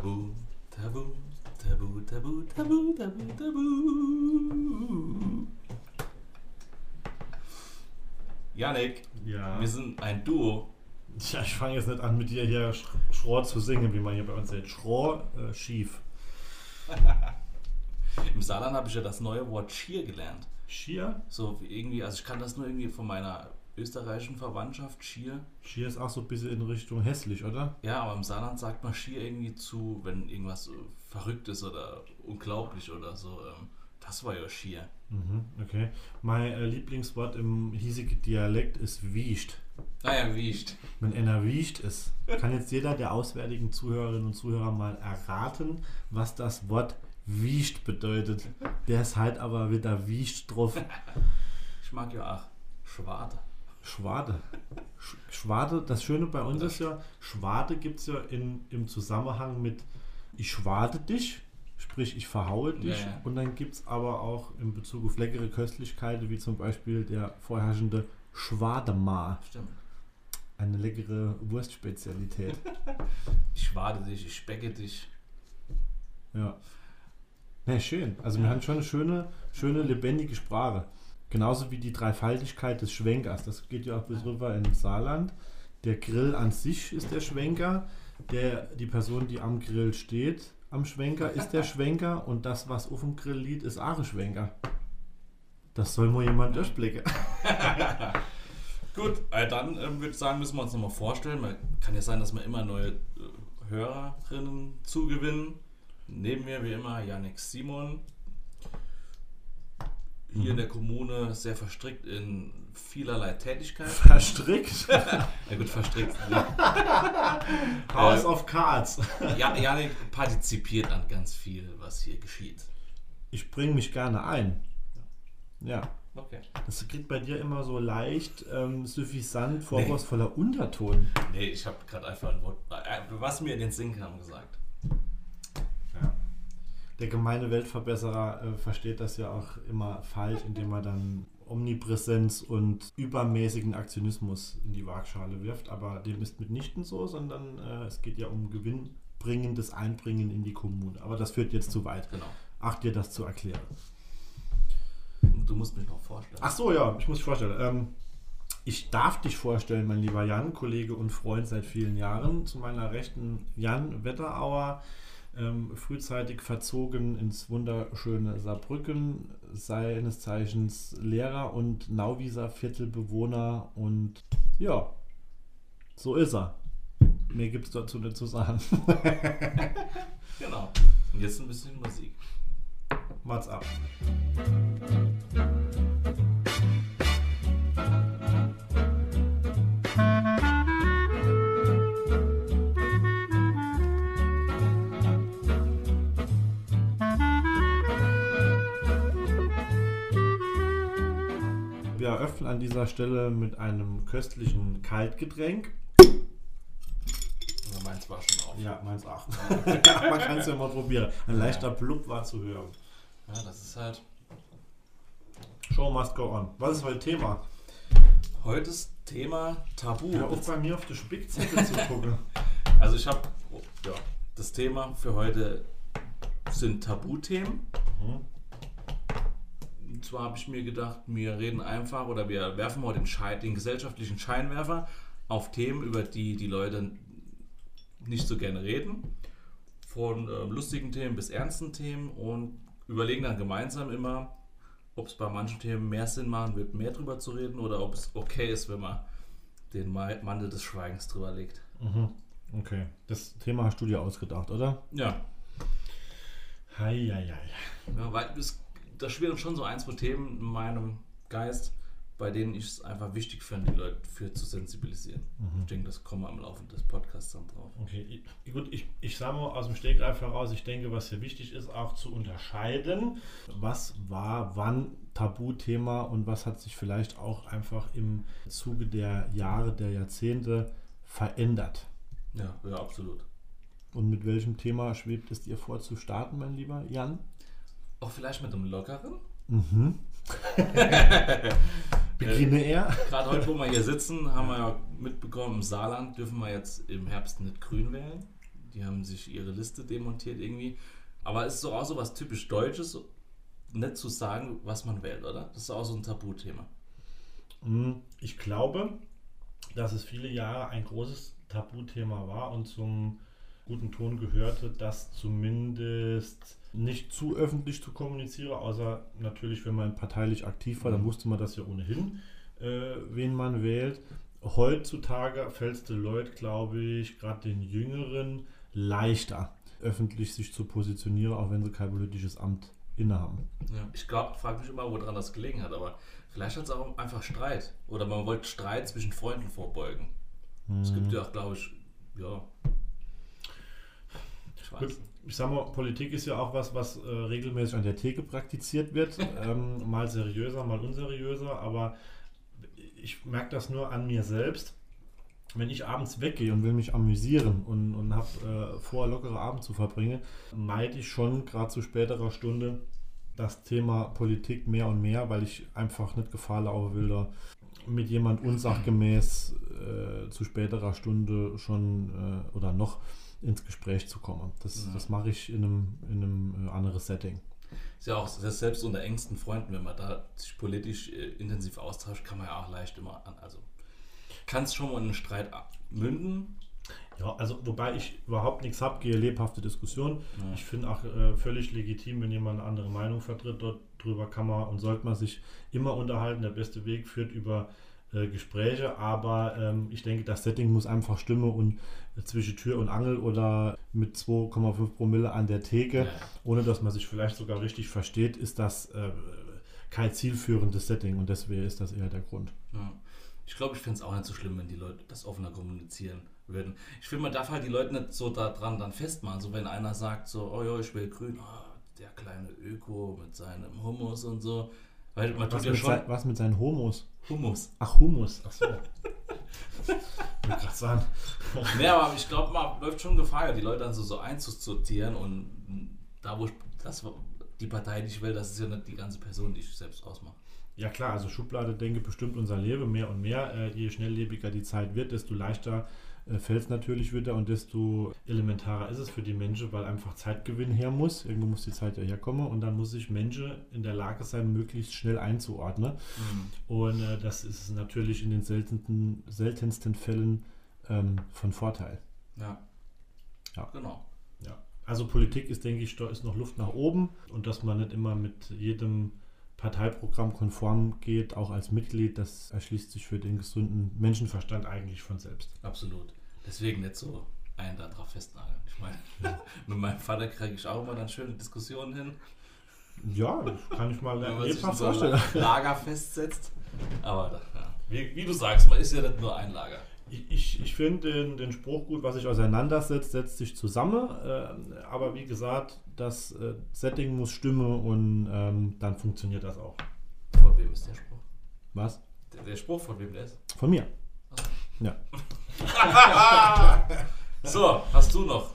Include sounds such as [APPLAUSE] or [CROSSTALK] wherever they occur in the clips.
Tabu, Tabu, Tabu, Tabu, Tabu, Tabu, Tabu. Janik, Ja. wir sind ein Duo. Ja, ich fange jetzt nicht an, mit dir hier Sch- Schrohr zu singen, wie man hier bei uns sagt. Schrohr, äh, schief. [LAUGHS] Im Saarland habe ich ja das neue Wort Schier gelernt. Schier? So wie irgendwie, also ich kann das nur irgendwie von meiner österreichischen Verwandtschaft, Schier. Schier ist auch so ein bisschen in Richtung hässlich, oder? Ja, aber im Saarland sagt man Schier irgendwie zu, wenn irgendwas so verrückt ist oder unglaublich oder so. Ähm, das war ja Schier. Mhm, okay. Mein äh, Lieblingswort im hiesigen Dialekt ist wiescht. Naja, wiegt. Wenn einer wiescht ist, kann jetzt jeder der auswärtigen Zuhörerinnen und Zuhörer mal erraten, was das Wort wiescht bedeutet. Der ist halt aber wieder wiescht drauf. Ich mag ja auch Schwade. Schwade. Sch Schwade, das Schöne bei uns ist ja, Schwade gibt es ja in, im Zusammenhang mit ich schwade dich, sprich ich verhaue dich. Ja, ja. Und dann gibt es aber auch in Bezug auf leckere Köstlichkeiten, wie zum Beispiel der vorherrschende Schwademar, Stimmt. eine leckere Wurstspezialität. [LAUGHS] Ich schwade dich, ich specke dich. ja. Ne, schön. Also wir haben schon eine schöne, schöne, lebendige Sprache. Genauso wie die Dreifaltigkeit des Schwenkers. Das geht ja auch bis rüber ins Saarland. Der Grill an sich ist der Schwenker. Der, die Person, die am Grill steht, am Schwenker, ist der Schwenker. Und das, was auf dem Grill liegt, ist auch Schwenker. Das soll mal jemand durchblicken. [LAUGHS] Gut, äh, dann ähm, würde ich sagen, müssen wir uns nochmal vorstellen. Man, kann ja sein, dass wir immer neue äh, Hörerinnen zugewinnen. Neben mir wie immer Janik Simon. Hier Mhm. in der Kommune sehr verstrickt in vielerlei Tätigkeit. [LAUGHS] Verstrickt. Ja gut, verstrickt. House Äh, of Cards. ja, Janik partizipiert an ganz viel, was hier geschieht. Ich bringe mich gerne ein. Ja. Okay. Das kriegt bei dir immer so leicht ähm, suffisant, vorwurfsvoller Unterton. Nee, ich habe gerade einfach ein Wort, äh, was mir in den Sinn kam, gesagt. Der gemeine Weltverbesserer äh, versteht das ja auch immer falsch, indem er dann Omnipräsenz und übermäßigen Aktionismus in die Waagschale wirft. Aber dem ist mitnichten so, sondern äh, es geht ja um gewinnbringendes Einbringen in die Kommune. Aber das führt jetzt zu weit. Genau. Ach dir das zu erklären. Du musst mich noch vorstellen. Ach so, ja, ich muss dich vorstellen. Ähm, ich darf dich vorstellen, mein lieber Jan, Kollege und Freund seit vielen Jahren. Zu meiner Rechten Jan Wetterauer, ähm, frühzeitig verzogen ins wunderschöne Saarbrücken, seines Zeichens Lehrer und Nauwieser Viertelbewohner und ja, so ist er. Mehr gibt es dazu nicht zu sagen. [LAUGHS] Genau. Und jetzt ein bisschen Musik. What's up? Wir eröffnen an dieser Stelle mit einem köstlichen Kaltgetränk. Ja, meins war schon auf. Ja, meins auch. [LAUGHS] Man kann es ja mal probieren. Ein leichter Blub war zu hören. Ja, das ist halt. Show must go on. Was ist heute Thema? Heutes Thema Tabu. Hör auf bei mir auf die Spickzettel zu [LAUGHS] gucken. Also ich habe ja, das Thema für heute sind Tabuthemen. Mhm. Und zwar habe ich mir gedacht, wir reden einfach oder wir werfen mal den, Schein, den gesellschaftlichen Scheinwerfer auf Themen, über die die Leute nicht so gerne reden. Von ähm, lustigen Themen bis ernsten Themen und überlegen dann gemeinsam immer, ob es bei manchen Themen mehr Sinn machen wird, mehr drüber zu reden oder ob es okay ist, wenn man den Ma- Mantel des Schweigens drüber legt. Mhm. Okay. Das Thema hast du dir ausgedacht, oder? Ja, Heieiei. Ja, weil es, da schwirren schon so ein, zwei Themen in meinem Geist, bei denen ich es einfach wichtig finde, die Leute für zu sensibilisieren. Ich denke, das kommen wir am Laufe des Podcasts dann drauf. Okay, gut, ich, ich sage mal aus dem Stegreif heraus, ich denke, was hier wichtig ist, auch zu unterscheiden, was war wann Tabuthema und was hat sich vielleicht auch einfach im Zuge der Jahre, der Jahrzehnte verändert. Ja, ja, absolut. Und mit welchem Thema schwebt es dir vor zu starten, mein lieber Jan? Auch vielleicht mit einem lockeren. Mhm. [LAUGHS] Beginne er. Gerade heute, wo wir hier sitzen, haben wir ja mitbekommen, im Saarland dürfen wir jetzt im Herbst nicht grün wählen. die haben sich ihre Liste demontiert irgendwie. Aber es ist doch auch so was typisch Deutsches, nicht zu sagen, was man wählt, oder? Das ist auch so ein Tabuthema. Hm, Ich glaube, dass es viele Jahre ein großes Tabuthema war und zum guten Ton gehörte, das zumindest nicht zu öffentlich zu kommunizieren, außer natürlich, wenn man parteilich aktiv war, dann wusste man das ja ohnehin, äh, wen man wählt. Heutzutage fällt es den Leuten, glaube ich, gerade den Jüngeren, leichter, öffentlich sich zu positionieren, auch wenn sie kein politisches Amt innehaben. Ja. Ich glaube, frage mich immer, woran das gelegen hat, aber vielleicht hat es auch einfach Streit. Oder man wollte Streit zwischen Freunden vorbeugen. Es gibt ja auch, glaube ich, ja. Gut, Ich sag mal, Politik ist ja auch was, was äh, regelmäßig an der Theke praktiziert wird. [LAUGHS] ähm, mal seriöser, mal unseriöser, aber ich merke das nur an mir selbst. Wenn ich abends weggehe und will mich amüsieren und, und habe äh, vor, lockere Abend zu verbringen, meide ich schon gerade zu späterer Stunde das Thema Politik mehr und mehr, weil ich einfach nicht Gefahr laufen will, da mit jemand unsachgemäß äh, zu späterer Stunde schon äh, oder noch ins Gespräch zu kommen. Das, Ja. das mache ich in einem, in einem äh, anderen Setting. Ist ja auch selbst unter engsten Freunden, wenn man da sich politisch äh, intensiv austauscht, kann man ja auch leicht immer an. Also kann es schon mal in einen Streit münden. Ja, also wobei ich überhaupt nichts habe, gehe lebhafte Diskussion. Ja. Ich finde auch äh, völlig legitim, wenn jemand eine andere Meinung vertritt. Dort drüber kann man und sollte man sich immer unterhalten. Der beste Weg führt über äh, Gespräche, aber ähm, ich denke, das Setting muss einfach stimmen und äh, zwischen Tür und Angel oder mit 2,5 Promille an der Theke, ohne dass man sich vielleicht sogar richtig versteht, ist das äh, kein zielführendes Setting und deswegen ist das eher der Grund. Ja. Ich glaube, ich finde es auch nicht so schlimm, wenn die Leute das offener kommunizieren würden. Ich finde, man darf halt die Leute nicht so daran dann festmachen. So, wenn einer sagt, so, oh ja, ich will grün, oh, der kleine Öko mit seinem Hummus und so. Weil man Was tut ja mit, schon sein, was mit seinen Homos? Hummus. Ach, Humus. Ach so. [LAUGHS] gerade sagen. Nee, aber ich glaube, man läuft schon Gefahr, die Leute dann so, so einzusortieren und da, wo ich das, die Partei, die ich will, das ist ja nicht die ganze Person, die ich selbst ausmache. Ja klar, also Schublade denke bestimmt unser Leben mehr und mehr. Äh, je schnelllebiger die Zeit wird, desto leichter fällt es natürlich wieder und desto elementarer ist es für die Menschen, weil einfach Zeitgewinn her muss. Irgendwo muss die Zeit ja herkommen und dann muss sich Menschen in der Lage sein, möglichst schnell einzuordnen. Und äh, das ist natürlich in den seltensten, seltensten Fällen ähm, von Vorteil. Ja. Ja. Genau. Ja. Also Politik ist, denke ich, da ist noch Luft nach oben und dass man nicht immer mit jedem Parteiprogramm konform geht, auch als Mitglied, das erschließt sich für den gesunden Menschenverstand eigentlich von selbst. Absolut. Deswegen nicht so einen da drauf festnageln. Ich meine, [LAUGHS] mit meinem Vater kriege ich auch immer dann schöne Diskussionen hin, Ja, das kann ich mal [LAUGHS] wenn man in so ein vorstellen. Lager festsetzt. Aber ja. wie, wie du sagst, man ist ja nicht nur ein Lager. Ich, ich, ich finde den, den Spruch gut, was sich auseinandersetzt, setzt sich zusammen. Äh, aber wie gesagt, das äh, Setting muss stimmen und ähm, dann funktioniert das auch. Von wem ist der Spruch? Was? Der, der Spruch, von wem der ist? Von mir. Ja. [LAUGHS] [LAUGHS] So, hast du noch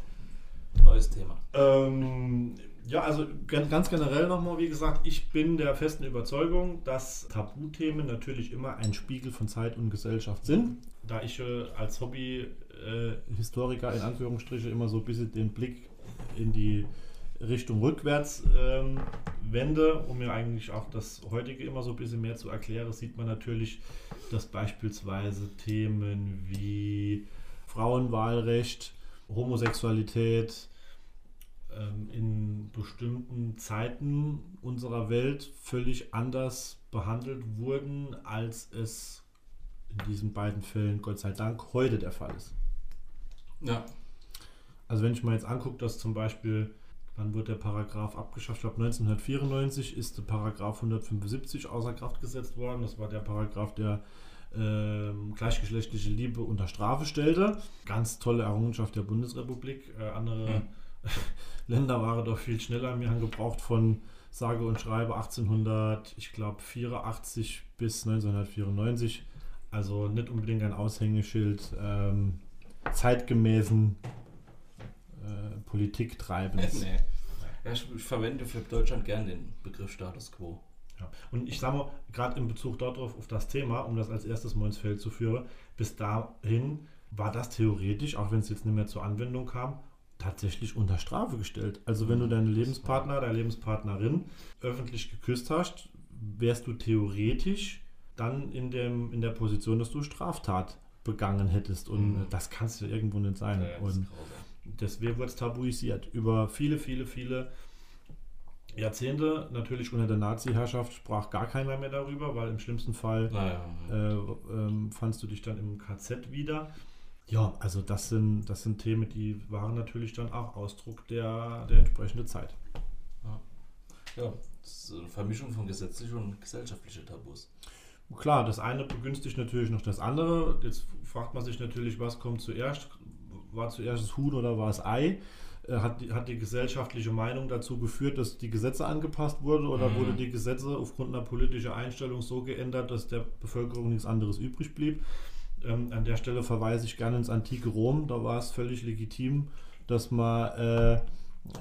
neues Thema? Ähm, ja, also ganz generell nochmal, wie gesagt, ich bin der festen Überzeugung, dass Tabuthemen natürlich immer ein Spiegel von Zeit und Gesellschaft sind. Da ich äh, als Hobby-Historiker in Anführungsstriche immer so ein bisschen den Blick in die Richtung rückwärts ähm, wende, um mir eigentlich auch das heutige immer so ein bisschen mehr zu erklären, sieht man natürlich, dass beispielsweise Themen wie Frauenwahlrecht, Homosexualität, ähm, in bestimmten Zeiten unserer Welt völlig anders behandelt wurden, als es in diesen beiden Fällen, Gott sei Dank, heute der Fall ist. Ja. Also wenn ich mal jetzt angucke, dass zum Beispiel, wann wird der Paragraph abgeschafft? Ich glaube 1994 ist der Paragraph 175 außer Kraft gesetzt worden. Das war der Paragraph, der ähm, gleichgeschlechtliche Liebe unter Strafe stellte. Ganz tolle Errungenschaft der Bundesrepublik. Äh, andere Hm. [LAUGHS] Länder waren doch viel schneller. Wir haben gebraucht von sage und schreibe 1800, ich glaube 84 bis 1994. Also nicht unbedingt ein Aushängeschild ähm, zeitgemäßen äh, Politiktreibens. [LAUGHS] nee. Ja, ich, ich verwende für Deutschland gern den Begriff Status Quo. Ja. Und ich sage mal, gerade in Bezug darauf, auf das Thema, um das als erstes mal ins Feld zu führen, bis dahin war das theoretisch, auch wenn es jetzt nicht mehr zur Anwendung kam, tatsächlich unter Strafe gestellt. Also wenn du deinen Lebenspartner, deine Lebenspartnerin öffentlich geküsst hast, wärst du theoretisch dann in, dem, in der Position, dass du Straftat begangen hättest. Und Mhm. das kannst du irgendwo nicht sein. Ja, ist und. Deswegen wird es tabuisiert. Über viele, viele, viele Jahrzehnte, natürlich unter der Nazi-Herrschaft, sprach gar keiner mehr darüber, weil im schlimmsten Fall Naja, äh, ähm, fandst du dich dann im KZ wieder. Ja, also das sind, das sind Themen, die waren natürlich dann auch Ausdruck der, der entsprechenden Zeit. ja, das ist eine Vermischung von gesetzlichen und gesellschaftlichen Tabus. Klar, das eine begünstigt natürlich noch das andere. Jetzt fragt man sich natürlich, was kommt zuerst? War zuerst das Huhn oder war es Ei? Äh, Hat die, hat die gesellschaftliche Meinung dazu geführt, dass die Gesetze angepasst wurden oder Mhm. wurde die Gesetze aufgrund einer politischen Einstellung so geändert, dass der Bevölkerung nichts anderes übrig blieb? Ähm, an der Stelle verweise ich gerne ins antike Rom. Da war es völlig legitim, dass man, äh,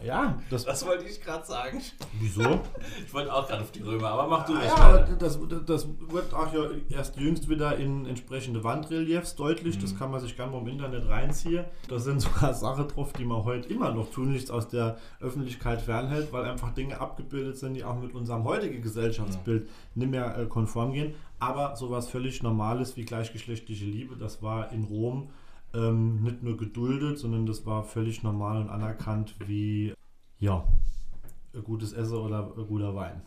ja, das. Das wollte ich gerade sagen. Wieso? [LAUGHS] Ich wollte auch gerade auf die Römer, aber mach du Ah, ruhig ja, das, das wird auch ja erst jüngst wieder in entsprechende Wandreliefs deutlich. Das Mhm. kann man sich gerne mal im Internet reinziehen. Da sind sogar Sachen drauf, die man heute immer noch tunlichst aus der Öffentlichkeit fernhält, weil einfach Dinge abgebildet sind, die auch mit unserem heutigen Gesellschaftsbild nicht mehr äh, konform gehen. Aber sowas völlig Normales wie gleichgeschlechtliche Liebe, das war in Rom ähm, nicht nur geduldet, sondern das war völlig normal und anerkannt wie, ja, gutes Essen oder guter Wein.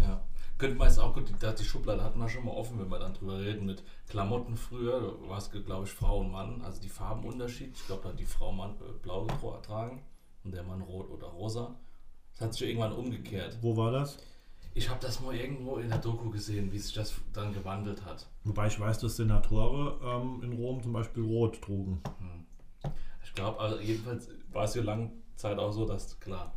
Ja. Könnte man jetzt auch gut, die, die Schublade hatten wir schon mal offen, wenn wir dann drüber reden, mit Klamotten früher, da war es, glaube ich, Frau und Mann, also die Farbenunterschied. Ich glaube, da hat die Frau Mann, äh, blau getragen und der Mann rot oder rosa. Das hat sich irgendwann umgekehrt. Wo war das? Ich habe das mal irgendwo in der Doku gesehen, wie sich das dann gewandelt hat. Wobei ich weiß, dass Senatoren ähm, in Rom zum Beispiel rot trugen. Ich glaube, also jedenfalls war es ja lange Zeit auch so, dass klar,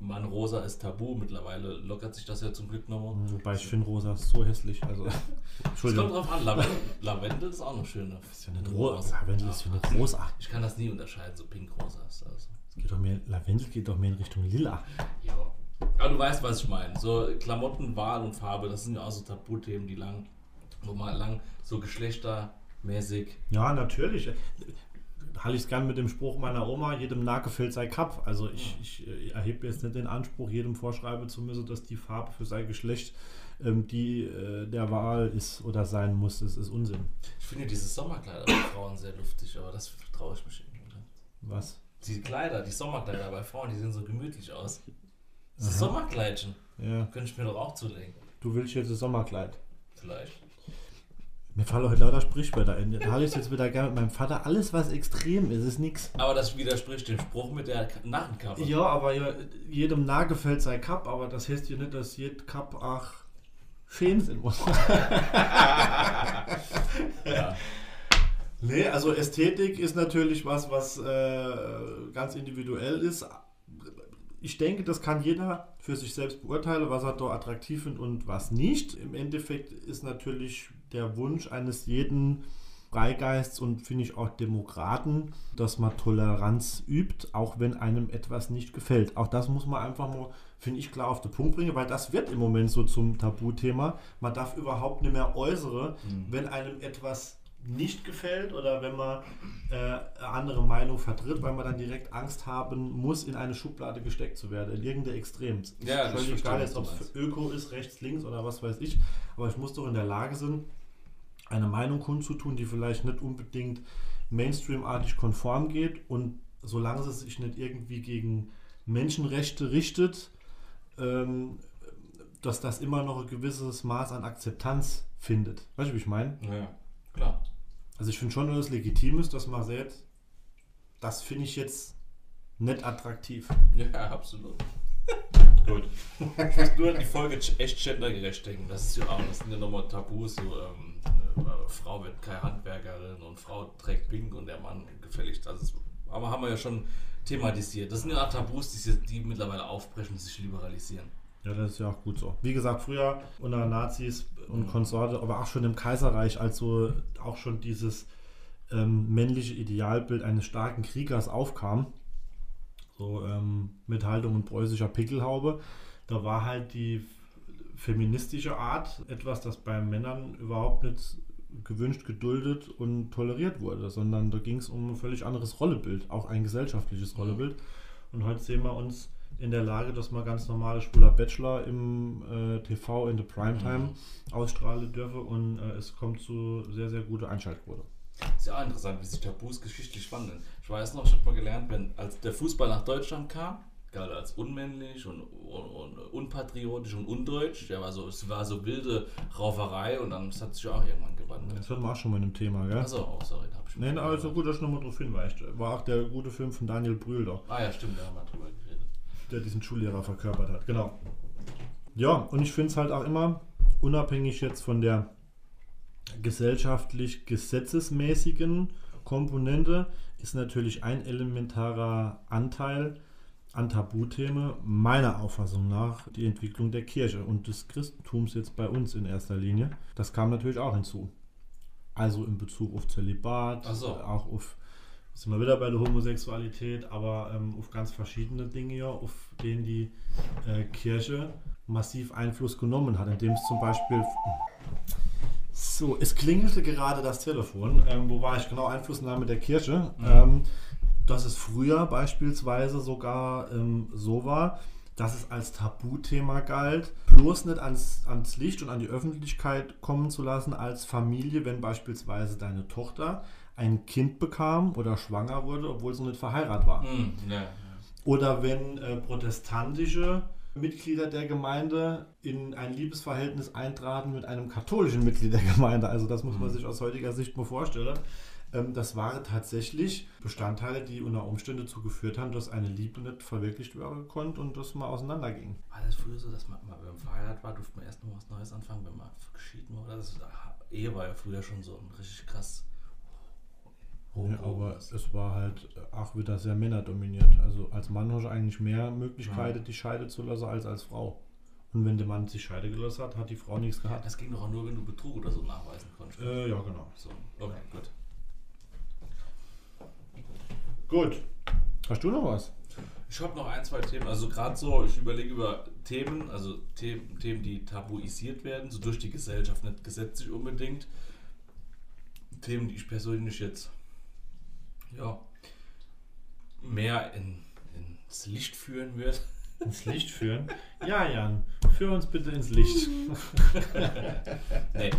Mann rosa ist tabu. Mittlerweile lockert sich das ja zum Glück nochmal. Wobei ich finde rosa so hässlich. Also, [LAUGHS] Es kommt Entschuldigung. drauf an, Lavendel, Lavendel ist auch eine schöne. Das ist ja nicht rosa. Lavendel ist ja nicht rosa. Ich kann das nie unterscheiden, so pink-rosa ist das. Es geht doch mehr, Lavendel geht doch mehr in Richtung lila. Ja. Aber du weißt, was ich meine. So Klamotten, Wahl und Farbe, das sind ja auch so Tabuthemen, die lang, wo man lang so geschlechtermäßig. Ja, natürlich. Halte ich es gern mit dem Spruch meiner Oma, jedem nah gefällt sein Kap. Also ich, ich äh, erhebe jetzt nicht den Anspruch, jedem vorschreiben zu müssen, dass die Farbe für sein Geschlecht ähm, die äh, der Wahl ist oder sein muss. Das ist Unsinn. Ich finde diese Sommerkleider bei Frauen sehr luftig, aber das traue ich mich irgendwie nicht. Was? Die Kleider, die Sommerkleider bei Frauen, die sehen so gemütlich aus. Das Aha. Sommerkleidchen. Ja. Könnte ich mir doch auch zulegen. Du willst jetzt das Sommerkleid. Vielleicht. Mir fallen heute lauter Sprichwörter ein. Da halte ich jetzt wieder gerne mit meinem Vater. Alles, was extrem ist, ist nichts. Aber das widerspricht dem Spruch mit der Narrenkappe. Ja, aber ja, jedem nah gefällt sein Cup, aber das heißt ja nicht, dass jed Cup auch schön sein muss. [LAUGHS] Ja. Nee, also Ästhetik ist natürlich was, was äh, ganz individuell ist. Ich denke, das kann jeder für sich selbst beurteilen, was er da attraktiv findet und was nicht. Im Endeffekt ist natürlich der Wunsch eines jeden Freigeists und finde ich auch Demokraten, dass man Toleranz übt, auch wenn einem etwas nicht gefällt. Auch das muss man einfach mal, finde ich, klar auf den Punkt bringen, weil das wird im Moment so zum Tabuthema. Man darf überhaupt nicht mehr äußere, wenn einem etwas nicht gefällt oder wenn man äh, eine andere Meinung vertritt, weil man dann direkt Angst haben muss, in eine Schublade gesteckt zu werden, in irgendein Extrem. Ist Ja, das völlig verstehe, egal, jetzt, ob es. Öko ist, rechts, links oder was weiß ich, aber ich muss doch in der Lage sein, eine Meinung kundzutun, die vielleicht nicht unbedingt Mainstream-artig konform geht und solange es sich nicht irgendwie gegen Menschenrechte richtet, ähm, dass das immer noch ein gewisses Maß an Akzeptanz findet. Weißt du, wie ich meine? Ja, klar. Also ich finde schon, dass es legitim ist, dass man sagt, das finde ich jetzt nicht attraktiv. Ja, absolut. [LAUGHS] Gut. Ich muss nur an die Folge echt gendergerecht denken. Das ist ja auch, das sind ja nochmal Tabus. So, ähm, äh, Frau wird keine Handwerkerin und Frau trägt Pink und der Mann gefälligst. Also, aber haben wir ja schon thematisiert. Das sind ja auch Tabus, die, sich- die mittlerweile aufbrechen, sich liberalisieren. Ja, das ist ja auch gut so. Wie gesagt, früher unter Nazis und Mhm. Konsorte, aber auch schon im Kaiserreich, als so auch schon dieses ähm, männliche Idealbild eines starken Kriegers aufkam, so ähm, mit Haltung und preußischer Pickelhaube, da war halt die feministische Art etwas, das bei Männern überhaupt nicht gewünscht, geduldet und toleriert wurde, sondern da ging es um ein völlig anderes Rollebild, auch ein gesellschaftliches Rollebild. Und heute sehen wir uns in der Lage, dass man ganz normale schwuler Bachelor im äh, TV in der Primetime mhm. ausstrahlen dürfe und äh, es kommt zu sehr, sehr guter Einschaltquote. Ist ja auch interessant, wie sich Tabus geschichtlich wandeln. Ich weiß noch, ich habe mal gelernt, wenn als der Fußball nach Deutschland kam, galt als unmännlich und, und, und, unpatriotisch und undeutsch. Der war so, es war so wilde Rauferei und dann hat sich auch irgendwann gewandelt. Das hatten wir auch schon mal in einem Thema, gell? Achso, oh, sorry, da habe ich Nee, also gut, dass ich nochmal drauf hinweist. War auch der gute Film von Daniel Brühl doch. Ah ja, stimmt, da haben wir drüber geredet. Der diesen Schullehrer verkörpert hat, genau. Ja, und ich finde es halt auch immer, unabhängig jetzt von der gesellschaftlich gesetzesmäßigen Komponente, ist natürlich ein elementarer Anteil an Tabuthemen meiner Auffassung nach die Entwicklung der Kirche und des Christentums jetzt bei uns in erster Linie. Das kam natürlich auch hinzu. Also in Bezug auf Zölibat, so. auch auf, sind wir wieder bei der Homosexualität, aber ähm, auf ganz verschiedene Dinge, ja, auf denen die äh, Kirche massiv Einfluss genommen hat, indem es zum Beispiel so, es klingelte gerade das Telefon. Ähm, wo war ich genau? Einflussnahme der Kirche. Mhm. Ähm, dass es früher beispielsweise sogar ähm, so war, dass es als Tabuthema galt, bloß nicht ans, ans Licht und an die Öffentlichkeit kommen zu lassen als Familie, wenn beispielsweise deine Tochter ein Kind bekam oder schwanger wurde, obwohl sie nicht verheiratet war. Mm, ja, ja. Oder wenn äh, protestantische Mitglieder der Gemeinde in ein Liebesverhältnis eintraten mit einem katholischen Mitglied der Gemeinde. Also das muss man mm. sich aus heutiger Sicht mal vorstellen. Ähm, das waren tatsächlich Bestandteile, die unter Umständen dazu geführt haben, dass eine Liebe nicht verwirklicht werden konnte und das mal auseinanderging. War das früher so, dass man, wenn man verheiratet war, durfte man erst noch was Neues anfangen, wenn man geschieden war? Das, Ehe war ja früher schon so ein richtig krass. Oh, ja, aber es war halt auch wieder sehr männerdominiert. Also als Mann hast du eigentlich mehr Möglichkeiten, ja. die Scheide zu lassen, als als Frau. Und wenn der Mann sich Scheide gelassen hat, hat die Frau nichts gehabt. Das ging doch auch nur, wenn du Betrug oder so nachweisen konntest. Äh, ja, genau. So, okay, gut. Gut. Hast du noch was? Ich habe noch ein, zwei Themen. Also gerade so, ich überlege über Themen, also Themen, Themen, die tabuisiert werden, so durch die Gesellschaft, nicht gesetzlich unbedingt. Themen, die ich persönlich jetzt ja, mehr in, ins Licht führen würde. Ins Licht führen? Ja, Jan, führ uns bitte ins Licht. [LAUGHS] nee,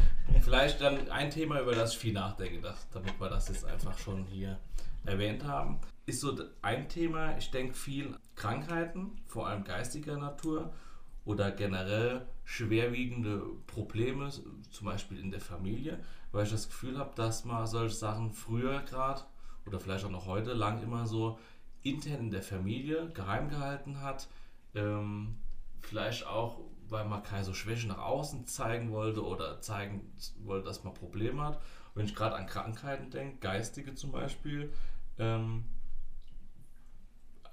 vielleicht dann ein Thema, über das ich viel nachdenke, damit wir das jetzt einfach schon hier erwähnt haben, ist so ein Thema. Ich denke viel Krankheiten, vor allem geistiger Natur oder generell schwerwiegende Probleme, zum Beispiel in der Familie, weil ich das Gefühl habe, dass man solche Sachen früher gerade oder vielleicht auch noch heute lang immer so intern in der Familie geheim gehalten hat. Ähm, vielleicht auch, weil man keine so Schwäche nach außen zeigen wollte oder zeigen wollte, dass man Probleme hat. Wenn ich gerade an Krankheiten denke, geistige zum Beispiel, ähm,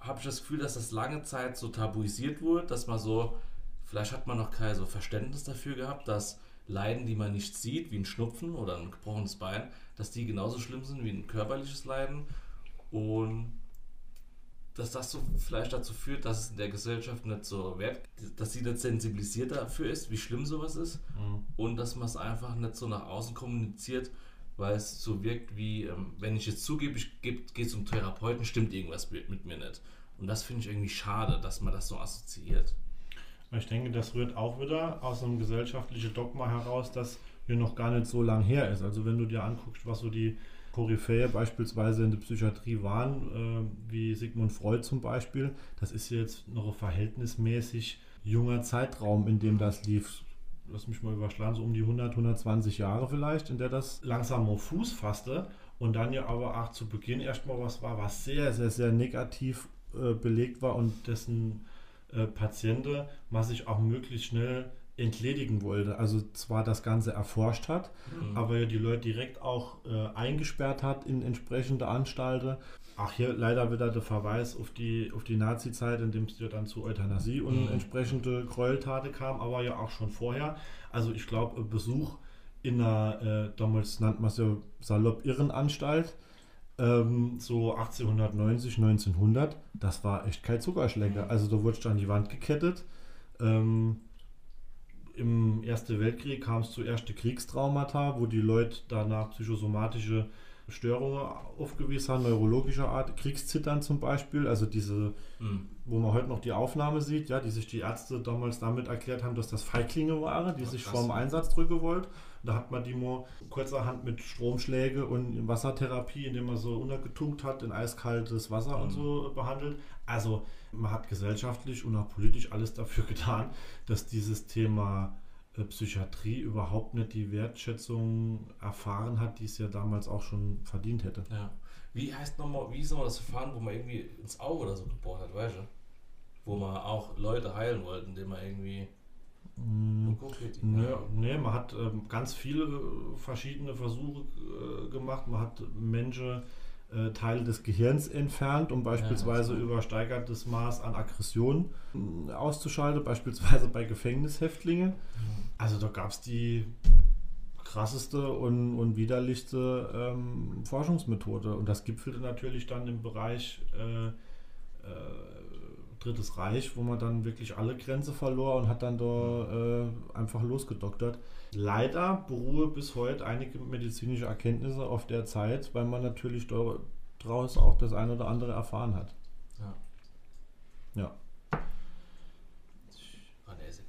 habe ich das Gefühl, dass das lange Zeit so tabuisiert wurde, dass man so, vielleicht hat man noch kein so Verständnis dafür gehabt, dass Leiden, die man nicht sieht, wie ein Schnupfen oder ein gebrochenes Bein, dass die genauso schlimm sind wie ein körperliches Leiden und dass das so vielleicht dazu führt, dass es in der Gesellschaft nicht so wert, dass sie nicht sensibilisiert dafür ist, wie schlimm sowas ist mhm. und dass man es einfach nicht so nach außen kommuniziert, weil es so wirkt wie, ähm, wenn ich jetzt zugebe, ich gehe zum Therapeuten, stimmt irgendwas mit mir nicht. Und das finde ich irgendwie schade, dass man das so assoziiert. Ich denke, das rührt auch wieder aus einem gesellschaftlichen Dogma heraus, das hier noch gar nicht so lang her ist. Also wenn du dir anguckst, was so die Koryphäe beispielsweise in der Psychiatrie waren, äh, wie Sigmund Freud zum Beispiel, das ist jetzt noch ein verhältnismäßig junger Zeitraum, in dem das lief lass mich mal überschlagen, so um die 100, 120 Jahre vielleicht, in der das langsam auf Fuß fasste und dann ja aber auch zu Beginn erstmal was war, was sehr, sehr, sehr negativ äh, belegt war und dessen äh, Patienten man sich auch möglichst schnell entledigen wollte. Also zwar das Ganze erforscht hat, mhm. aber ja die Leute direkt auch äh, eingesperrt hat in entsprechende Anstalten Ach, hier leider wieder der Verweis auf die, auf die Nazi-Zeit, in dem es ja dann zu Euthanasie und mhm. entsprechende Gräueltate kam, aber ja auch schon vorher. Also ich glaube, Besuch in einer, äh, damals nannte man es ja salopp Irrenanstalt, ähm, so 1890, 1900, das war echt kein Zuckerschlecker. Mhm. Also da wurde ich an die Wand gekettet. Ähm, im Ersten Weltkrieg kam es zu ersten Kriegstraumata, wo die Leute danach psychosomatische Störungen aufgewiesen haben, neurologischer Art, Kriegszittern zum Beispiel, also diese, Mhm. wo man heute noch die Aufnahme sieht, ja, die sich die Ärzte damals damit erklärt haben, dass das Feiglinge waren, die Ach, sich krass. vor dem Einsatz drücken wollten. Da hat man die nur kurzerhand mit Stromschläge und Wassertherapie, indem man so untergetunkt hat, in eiskaltes Wasser und Mhm. so behandelt. Also man hat gesellschaftlich und auch politisch alles dafür [LAUGHS] getan, dass dieses Thema äh, Psychiatrie überhaupt nicht die Wertschätzung erfahren hat, die es ja damals auch schon verdient hätte. Ja. Wie heißt nochmal, wie ist nochmal das Verfahren, wo man irgendwie ins Auge oder so gebohrt hat, weißt du? Wo man auch Leute heilen wollte, indem man irgendwie. Mm, nee, man hat ähm, ganz viele äh, verschiedene Versuche äh, gemacht. Man hat Menschen äh, Teile des Gehirns entfernt, um beispielsweise gut. übersteigertes Maß an Aggression äh, auszuschalten, beispielsweise bei Gefängnishäftlingen. Also da gab es die krasseste und, und widerlichste ähm, Forschungsmethode. Und das gipfelte natürlich dann im Bereich äh, äh, Drittes Reich, wo man dann wirklich alle Grenze verlor und hat dann da äh, einfach losgedoktert. Leider beruhe bis heute einige medizinische Erkenntnisse auf der Zeit, weil man natürlich daraus auch das eine oder andere erfahren hat. Ja. Ja.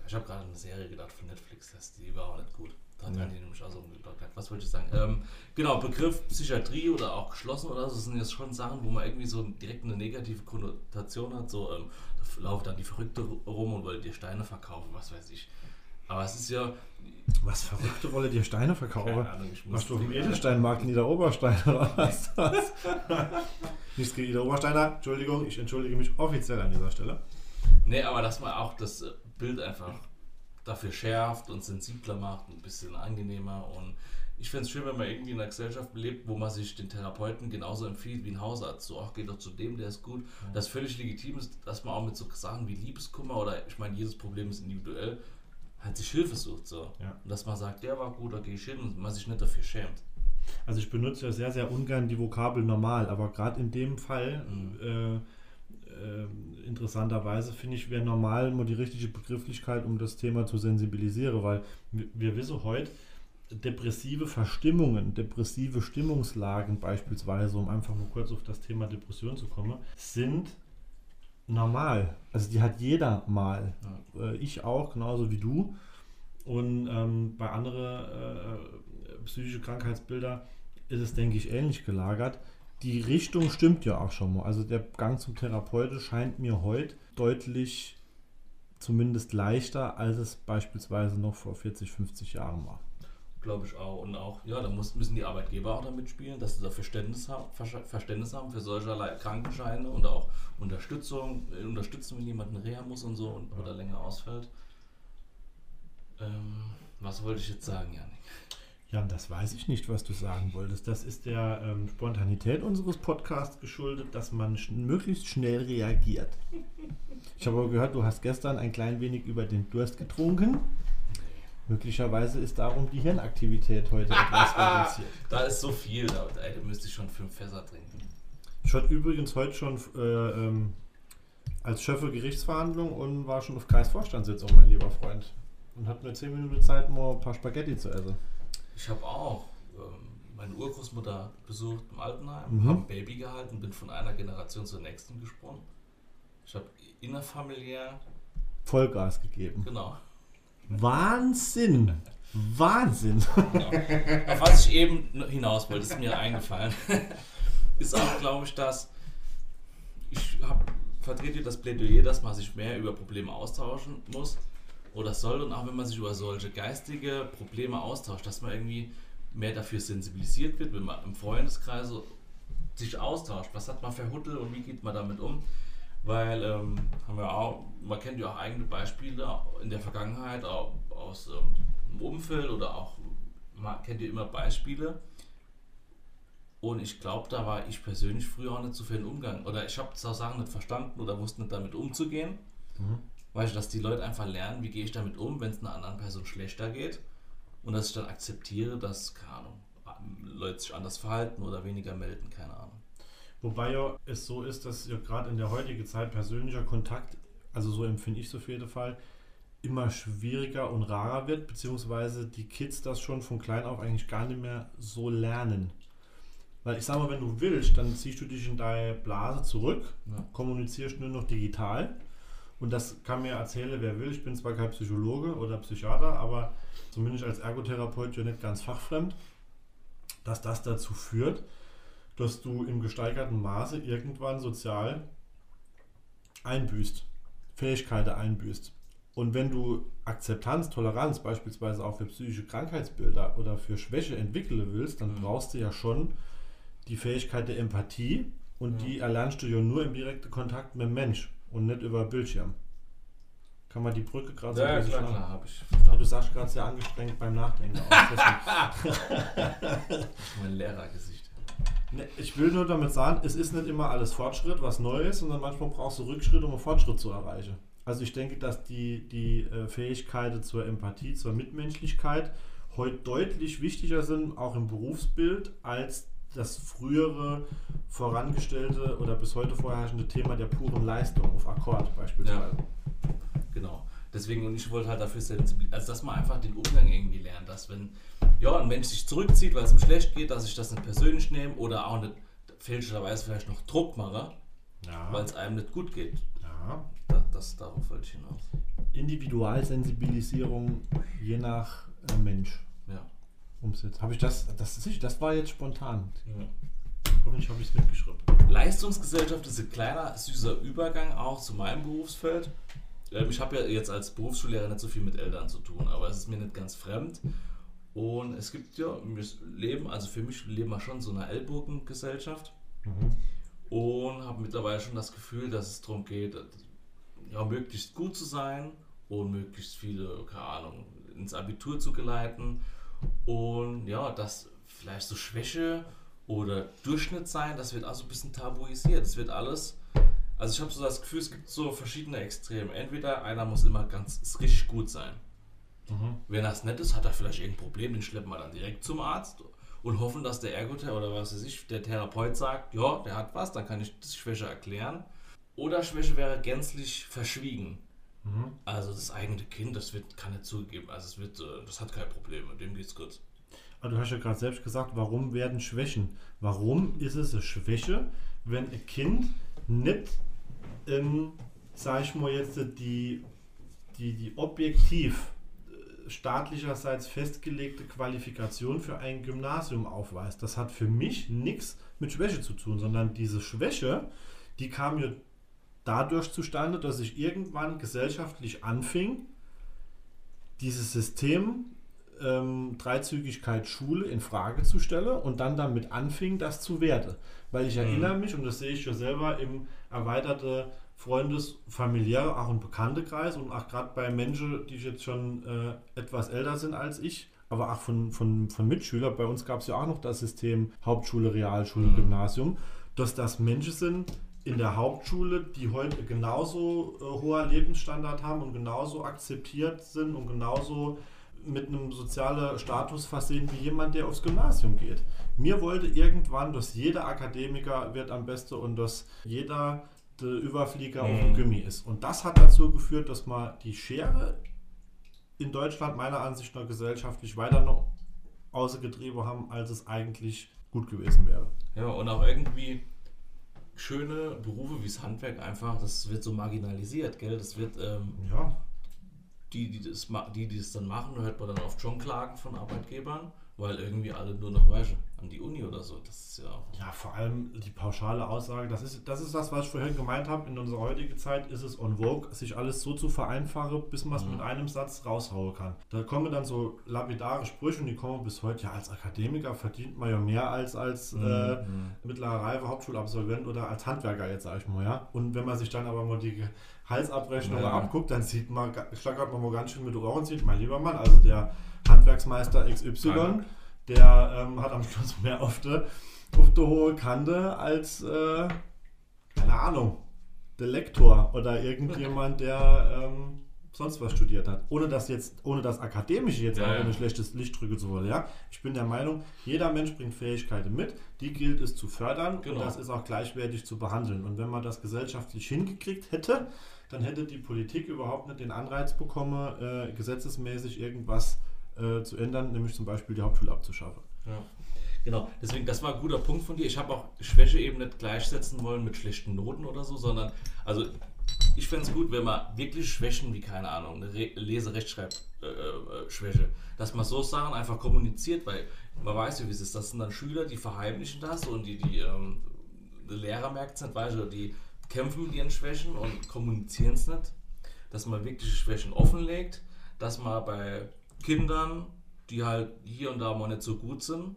Ich habe gerade eine Serie gedacht von Netflix, das, die war auch nicht gut. Hat Ja. die nämlich auch so umgedoktert. Was wollte ich sagen? Ähm, genau, Begriff Psychiatrie oder auch geschlossen oder so sind jetzt schon Sachen, wo man irgendwie so direkt eine negative Konnotation hat. So, ähm, da laufen dann die Verrückte rum und wollen dir Steine verkaufen, was weiß ich. Aber es ist ja. Was Verrückte wolle dir Steine verkaufen? Keine Ahnung, ich muss. Machst du auf dem Edelsteinmarkt in Ida Oberstein oder [LAUGHS] was? das? Nichts gegen Ida Obersteiner. Entschuldigung, ich entschuldige mich offiziell an dieser Stelle. Nee, aber dass man auch das äh, Bild einfach dafür schärft und sensibler macht, ein bisschen angenehmer. Und ich finde es schön, wenn man irgendwie in einer Gesellschaft lebt, wo man sich den Therapeuten genauso empfiehlt wie ein Hausarzt. So, ach, geh doch zu dem, der ist gut. Das völlig legitim ist, dass man auch mit so Sachen wie Liebeskummer oder ich meine, jedes Problem ist individuell, halt sich Hilfe sucht. So. Ja. Und dass man sagt, der war gut, da gehe ich hin und man sich nicht dafür schämt. Also ich benutze ja sehr, sehr ungern die Vokabel normal, aber gerade in dem Fall, Mhm. äh, äh, interessanterweise, finde ich, wäre normal immer die richtige Begrifflichkeit, um das Thema zu sensibilisieren, weil wir, wir wissen heute, depressive Verstimmungen, depressive Stimmungslagen beispielsweise, um einfach nur kurz auf das Thema Depression zu kommen, sind normal. Also die hat jeder mal. Äh, ich auch, genauso wie du. Und ähm, bei anderen äh, psychische Krankheitsbilder ist es, denke ich, ähnlich gelagert. Die Richtung stimmt ja auch schon mal. Also der Gang zum Therapeuten scheint mir heute deutlich zumindest leichter, als es beispielsweise noch vor 40, 50 Jahren war. Glaube ich auch. Und auch, ja, da muss, müssen die Arbeitgeber auch damit spielen, dass sie da Verständnis haben, Verständnis haben für solcherlei Krankenscheine und auch Unterstützung, äh, Unterstützung, wenn jemand eine Reha muss und so und, Ja. oder länger ausfällt. Ähm, was wollte ich jetzt sagen, Janik? Jan, das weiß ich nicht, was du sagen wolltest. Das ist der ähm, Spontanität unseres Podcasts geschuldet, dass man sch möglichst schnell reagiert. [LAUGHS] Ich habe aber gehört, du hast gestern ein klein wenig über den Durst getrunken. Möglicherweise ist darum die Hirnaktivität heute [LAUGHS] etwas reduziert. Da ist so viel, da, ey, da müsste ich schon fünf Fässer trinken. Ich hatte übrigens heute schon äh, ähm, als Schöffe Gerichtsverhandlung und war schon auf Kreisvorstandssitzung, mein lieber Freund. Und hatte nur 10 Minuten Zeit, mal ein paar Spaghetti zu essen. Ich habe auch ähm, meine Urgroßmutter besucht im Altenheim, Mhm. habe ein Baby gehalten, bin von einer Generation zur nächsten gesprungen. Ich habe innerfamiliär, Vollgas gegeben. genau, Wahnsinn! Wahnsinn! Genau. Auf was ich eben hinaus wollte, ist mir eingefallen. [LAUGHS] ist auch, glaube ich, dass ich hab, vertrete das Plädoyer, dass man sich mehr über Probleme austauschen muss oder soll und auch wenn man sich über solche geistige Probleme austauscht, dass man irgendwie mehr dafür sensibilisiert wird, wenn man im Freundeskreis so sich austauscht. Was hat man für Huddel und wie geht man damit um? Weil ähm, haben wir auch, man kennt ja auch eigene Beispiele in der Vergangenheit auch aus ähm, dem Umfeld oder auch man kennt ja immer Beispiele. Und ich glaube, da war ich persönlich früher auch nicht so für den Umgang. Oder ich habe zwar Sachen nicht verstanden oder wusste nicht damit umzugehen. Mhm. Weil ich, dass die Leute einfach lernen, wie gehe ich damit um, wenn es einer anderen Person schlechter geht. Und dass ich dann akzeptiere, dass, keine Ahnung, Leute sich anders verhalten oder weniger melden, keine Ahnung. Wobei ja es so ist, dass ja gerade in der heutigen Zeit persönlicher Kontakt, also so empfinde ich es auf jeden Fall, immer schwieriger und rarer wird, beziehungsweise die Kids das schon von klein auf eigentlich gar nicht mehr so lernen. Weil ich sag mal, wenn du willst, dann ziehst du dich in deine Blase zurück, Ja. kommunizierst nur noch digital. Und das kann mir erzählen, wer will. Ich bin zwar kein Psychologe oder Psychiater, aber zumindest als Ergotherapeut ja nicht ganz fachfremd, dass das dazu führt, dass du im gesteigerten Maße irgendwann sozial einbüßt, Fähigkeiten einbüßt. Und wenn du Akzeptanz, Toleranz beispielsweise auch für psychische Krankheitsbilder oder für Schwäche entwickeln willst, dann Mhm. brauchst du ja schon die Fähigkeit der Empathie und Ja. die erlernst du ja nur im direkten Kontakt mit dem Mensch und nicht über Bildschirm. Kann man die Brücke gerade Ja, ja, ein bisschen klar, klar, habe ich Ja, du sagst gerade sehr angestrengt beim Nachdenken. [LAUGHS] Mein Lehrergesicht. Ne, Ich will nur damit sagen, es ist nicht immer alles Fortschritt, was neu ist, sondern manchmal brauchst du Rückschritt, um einen Fortschritt zu erreichen. Also ich denke, dass die, die äh, Fähigkeiten zur Empathie, zur Mitmenschlichkeit heute deutlich wichtiger sind, auch im Berufsbild, als das frühere vorangestellte oder bis heute vorherrschende Thema der puren Leistung auf Akkord beispielsweise. Genau. Deswegen, und ich wollte halt dafür sensibilisieren, also dass man einfach den Umgang irgendwie lernt, dass wenn ja, ein Mensch sich zurückzieht, weil es ihm schlecht geht, dass ich das nicht persönlich nehme oder auch nicht fälschlicherweise vielleicht noch Druck mache, Ja. weil es einem nicht gut geht. ja. Das, das darauf wollte ich hinaus. Individualsensibilisierung je nach äh, Mensch. Ja. Umsetzt. Habe ich das, das, ist- das war jetzt spontan. ja. Hoffentlich habe ich es mitgeschrieben. Leistungsgesellschaft ist ein kleiner, süßer Übergang auch zu meinem Berufsfeld. Ähm, Ich habe ja jetzt als Berufsschullehrer nicht so viel mit Eltern zu tun, aber es ist mir nicht ganz fremd. Und es gibt ja, wir leben, also für mich leben wir schon so eine Ellbogengesellschaft und habe mittlerweile schon das Gefühl, dass es darum geht, ja, möglichst gut zu sein und möglichst viele, keine Ahnung, ins Abitur zu geleiten und ja, dass vielleicht so Schwäche oder Durchschnitt sein, das wird auch so ein bisschen tabuisiert. Es wird alles, also ich habe so das Gefühl, es gibt so verschiedene Extreme. Entweder einer muss immer ganz richtig gut sein. Wenn das nett ist, hat er vielleicht irgendein Problem, den schleppen wir dann direkt zum Arzt und hoffen, dass der Ergotherapeut oder was weiß ich, der Therapeut sagt, ja, der hat was, dann kann ich die Schwäche erklären. Oder Schwäche wäre gänzlich verschwiegen. Also das eigene Kind, das wird, kann nicht zugegeben, also es wird, äh, das hat kein Problem, dem geht's gut. Aber du hast ja gerade selbst gesagt, warum werden Schwächen? Warum ist es eine Schwäche, wenn ein Kind nicht, ähm, sag ich mal jetzt, die, die, die objektiv äh, staatlicherseits festgelegte Qualifikation für ein Gymnasium aufweist? Das hat für mich nichts mit Schwäche zu tun, sondern diese Schwäche, die kam mir dadurch zustande, dass ich irgendwann gesellschaftlich anfing, dieses System ähm, Dreizügigkeit Schule in Frage zu stellen und dann damit anfing, das zu werten. Weil ich Mhm. erinnere mich, und das sehe ich ja selber im erweiterten Freundes-, familiäre, auch im Bekanntenkreis und auch gerade bei Menschen, die jetzt schon äh, etwas älter sind als ich, aber auch von, von, von Mitschülern. Bei uns gab es ja auch noch das System Hauptschule, Realschule, Mhm. Gymnasium, dass das Menschen sind in der Hauptschule, die heute genauso äh, hoher Lebensstandard haben und genauso akzeptiert sind und genauso mit einem sozialen Status versehen wie jemand, der aufs Gymnasium geht. Mir wollte irgendwann, dass jeder Akademiker wird am besten und dass jeder der Überflieger auf dem Mhm. Gummi ist. Und das hat dazu geführt, dass man die Schere in Deutschland meiner Ansicht nach gesellschaftlich weiter noch ausgetrieben haben, als es eigentlich gut gewesen wäre. Ja, und auch irgendwie schöne Berufe wie das Handwerk einfach, das wird so marginalisiert, gell? Das wird, ähm, Ja, die, die das, die, die das dann machen, hört man dann oft schon Klagen von Arbeitgebern, weil irgendwie alle nur noch, du, an die Uni oder so. Das ist ja. Ja, vor allem die pauschale Aussage, das ist, das ist das, was ich vorhin gemeint habe. In unserer heutigen Zeit ist es on vogue, sich alles so zu vereinfachen, bis man es Mhm. mit einem Satz raushauen kann. Da kommen dann so lapidare Sprüche und die kommen bis heute. Ja, als Akademiker verdient man ja mehr als als äh, Mhm. mittlere Reife, Hauptschulabsolvent oder als Handwerker jetzt, sag ich mal, ja. Und wenn man sich dann aber mal die Halsabrechnung Ja. abguckt, dann sieht man, schlackert man mal ganz schön mit Ohren sieht, mein lieber Mann, also der Handwerksmeister XY, Ja. der ähm, hat am Schluss mehr auf der auf der hohe Kante als, äh, keine Ahnung, der Lektor oder irgendjemand, der ähm, sonst was studiert hat. Ohne das jetzt, ohne das Akademische jetzt Ja, auch ja. in ein schlechtes Licht drücken zu wollen. Ja? Ich bin der Meinung, jeder Mensch bringt Fähigkeiten mit, die gilt es zu fördern Genau. und das ist auch gleichwertig zu behandeln. Und wenn man das gesellschaftlich hingekriegt hätte, dann hätte die Politik überhaupt nicht den Anreiz bekommen, äh, gesetzesmäßig irgendwas äh, zu ändern, nämlich zum Beispiel die Hauptschule abzuschaffen. Ja. Genau, deswegen, das war ein guter Punkt von dir. Ich habe auch Schwäche eben nicht gleichsetzen wollen mit schlechten Noten oder so, sondern, also ich fände es gut, wenn man wirklich Schwächen wie, keine Ahnung, eine Re Lese-Rechtschreib-Schwäche, äh, Schwäche, dass man so Sachen einfach kommuniziert, weil man weiß ja, wie es ist. Das sind dann Schüler, die verheimlichen das und die, die ähm, Lehrer merkt es nicht, weißt du, die kämpfen mit ihren Schwächen und kommunizieren es nicht. Dass man wirklich Schwächen offenlegt, dass man bei Kindern, die halt hier und da mal nicht so gut sind,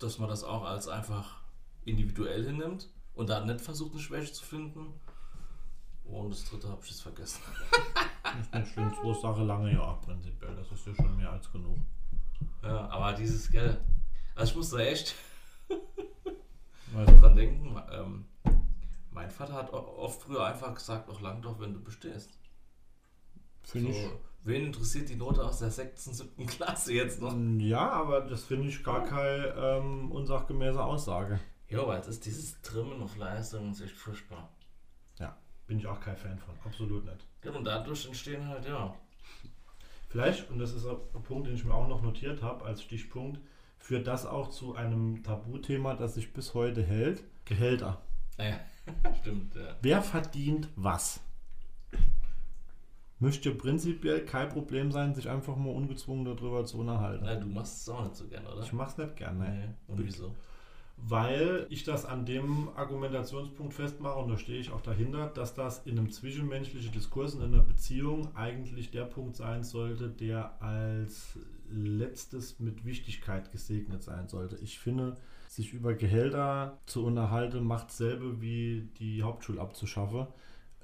dass man das auch als einfach individuell hinnimmt und da nicht versucht, eine Schwäche zu finden. Und das dritte habe ich jetzt vergessen. Das [LAUGHS] ist nicht schlimm, zwei Sachen lange ja auch prinzipiell. Das ist ja schon mehr als genug. Ja, aber dieses, gell, also ich muss da echt [LAUGHS] [LAUGHS] dran denken, ähm, mein Vater hat oft früher einfach gesagt, auch lang doch, wenn du bestehst. Finde So, wen interessiert die Note aus der 6., 7. Klasse jetzt noch? ich. Ja, aber das finde ich gar keine ähm, unsachgemäße Aussage. Ja, weil es ist dieses Trimmen auf Leistung ist echt furchtbar. Ja, bin ich auch kein Fan von. Absolut nicht. Ja, und dadurch entstehen halt, ja. Vielleicht, und das ist ein Punkt, den ich mir auch noch notiert habe als Stichpunkt, führt das auch zu einem Tabuthema, das sich bis heute hält. Gehälter. Ja, [LAUGHS] stimmt, ja. Wer verdient was? Müsste prinzipiell kein Problem sein, sich einfach mal ungezwungen darüber zu unterhalten. Na, du machst es auch nicht so gern, oder? Ich mach's nicht gerne. Nee. Und wieso? Weil ich das an dem Argumentationspunkt festmache und da stehe ich auch dahinter, dass das in einem zwischenmenschlichen Diskurs, in einer Beziehung eigentlich der Punkt sein sollte, der als letztes mit Wichtigkeit gesegnet sein sollte. Ich finde, sich über Gehälter zu unterhalten, macht selber wie die Hauptschule abzuschaffen.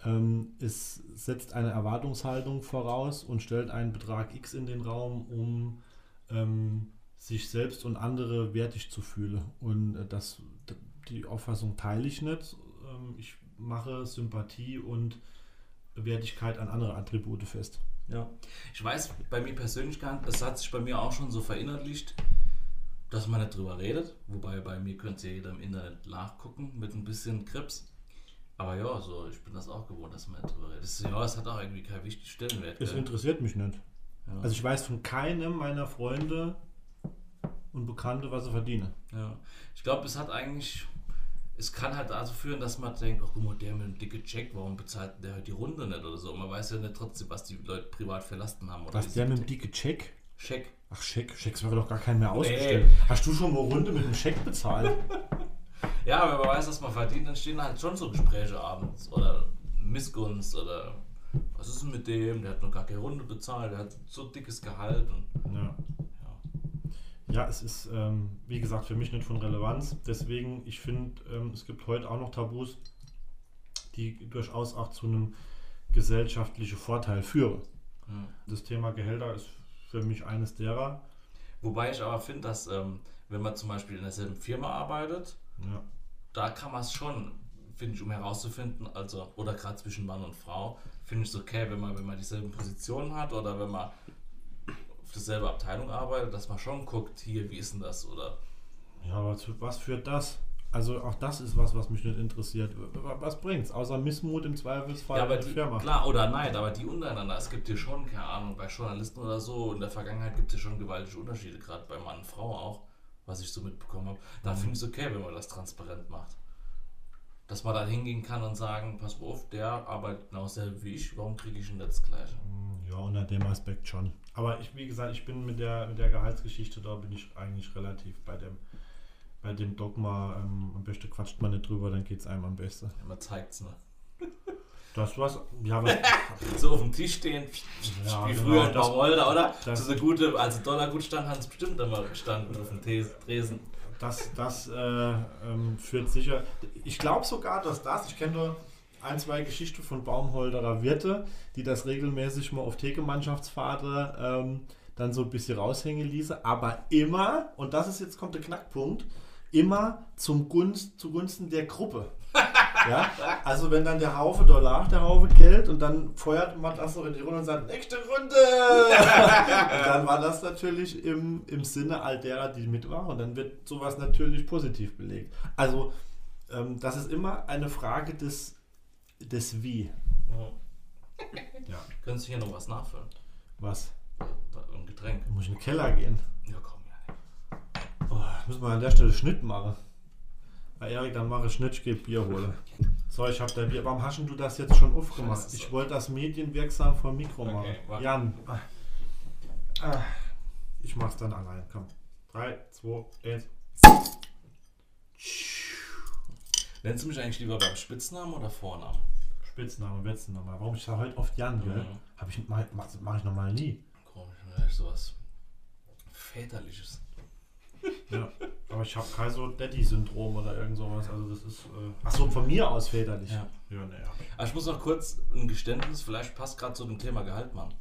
Ähm, es setzt eine Erwartungshaltung voraus und stellt einen Betrag X in den Raum, um ähm, sich selbst und andere wertig zu fühlen. Und äh, das, die Auffassung teile ich nicht. Ähm, ich mache Sympathie und Wertigkeit an andere Attribute fest. Ja. Ich weiß bei mir persönlich gar nicht, das hat sich bei mir auch schon so verinnerlicht, dass man nicht drüber redet. Wobei bei mir könnte ja jeder im Internet nachgucken mit ein bisschen Krips. Aber ja, so, ich bin das auch gewohnt, dass man drüber redet. Das ist, ja, es hat auch irgendwie keinen wichtigen Stellenwert. Es interessiert mich nicht. ja. Also ich weiß von keinem meiner Freunde und Bekannte, was sie verdienen. Ja, ich glaube, es hat eigentlich, es kann halt dazu führen, dass man denkt, ach guck mal, der mit dem dicke Check, warum bezahlt der halt die Runde nicht oder so. Und man weiß ja nicht trotzdem, was die Leute privat verlassen haben. Oder Was der mit dem dicke Check? Check. Ach, Scheck. Schecks wäre doch gar keinen mehr ausgestellt. Hast du schon mal Runde mit einem Scheck bezahlt? [LAUGHS] Ja, wenn man weiß, dass man verdient, dann stehen halt schon so Gespräche abends oder Missgunst oder was ist denn mit dem, der hat noch gar keine Runde bezahlt, der hat so dickes Gehalt und Ja. ja. Ja, es ist, ähm, wie gesagt, für mich nicht von Relevanz. Deswegen, ich finde, ähm, es gibt heute auch noch Tabus, die durchaus auch zu einem gesellschaftlichen Vorteil führen. Hm. Das Thema Gehälter ist für mich eines derer. Wobei ich aber finde, dass ähm, wenn man zum Beispiel in derselben Firma arbeitet, Ja. da kann man es schon, finde ich, um herauszufinden, also, oder gerade zwischen Mann und Frau, finde ich es okay, wenn man, wenn man dieselben Positionen hat oder wenn man auf derselbe Abteilung arbeitet, dass man schon guckt, hier, wie ist denn das? Oder Ja, was, was führt das? Also auch das ist was, was mich nicht interessiert. Was bringt's? Außer Missmut im Zweifelsfall ja, aber die, Firma. klar, oder Neid, aber die untereinander, es gibt hier schon, keine Ahnung, bei Journalisten oder so, in der Vergangenheit gibt es hier schon gewaltige Unterschiede, gerade bei Mann und Frau auch, was ich so mitbekommen habe. Da Mhm. finde ich es okay, wenn man das transparent macht. Dass man dann hingehen kann und sagen, pass auf, der arbeitet genau dasselbe wie ich, warum kriege ich denn das Gleiche? Ja, unter dem Aspekt schon. Aber ich, wie gesagt, ich bin mit der, mit der Gehaltsgeschichte, da bin ich eigentlich relativ bei dem, bei dem Dogma, ähm, am besten quatscht man nicht drüber, dann geht es einem am besten. Ja, man zeigt es nur. [LAUGHS] Das was, ja, was, [LAUGHS] So auf dem Tisch stehen, Ja, wie genau, früher in Baumolder, oder? das- so eine gute, als Dollar gut stand, hat es bestimmt immer gestanden auf dem Tresen. das, das äh, ähm, führt sicher. Ich glaube sogar, dass das, ich kenne nur ein, zwei Geschichten von Baumholderer Wirte, die das regelmäßig mal auf Theke-Mannschaftsfahrten ähm, dann so ein bisschen raushängen ließe, aber immer, und das ist jetzt kommt der Knackpunkt, immer zum Gunst, zugunsten der Gruppe. [LAUGHS] Ja? Also wenn dann der Haufe da lag, der Haufe Geld und dann feuert man das so in die Runde und sagt, nächste Runde! [LAUGHS] und dann war das natürlich im, im Sinne all derer, die mit waren. Und dann wird sowas natürlich positiv belegt. Also ähm, das ist immer eine Frage des, des Wie. Ja. Können Sie hier noch was nachfüllen? Was? Ein Getränk. Muss ich in den Keller gehen? Ja, komm, ja. Oh, müssen wir an der Stelle Schnitt machen. Erik, dann mache ich ich gehe Bier holen. So, ich habe dein Bier. Warum hast du das jetzt schon aufgemacht? Scheiße. Ich wollte das medienwirksam vom Mikro Okay, machen. warte. Jan. ah. Ich mach's dann allein. Komm. 3, 2, 1. Nennst du mich eigentlich lieber beim Spitznamen oder Vornamen? Spitzname, Wetzname. Warum ich da heute oft Jan, gell? Mhm. Hab ich, mach, mach, ich nochmal nie. Komisch, vielleicht sowas Väterliches. Ja. Aber ich habe kein so Daddy-Syndrom oder irgend sowas. Also das ist. Äh, Achso, von mir aus väterlich. Ja. Ja, naja. Aber ich muss noch kurz ein Geständnis, vielleicht passt gerade zu dem Thema Gehalt, Mann.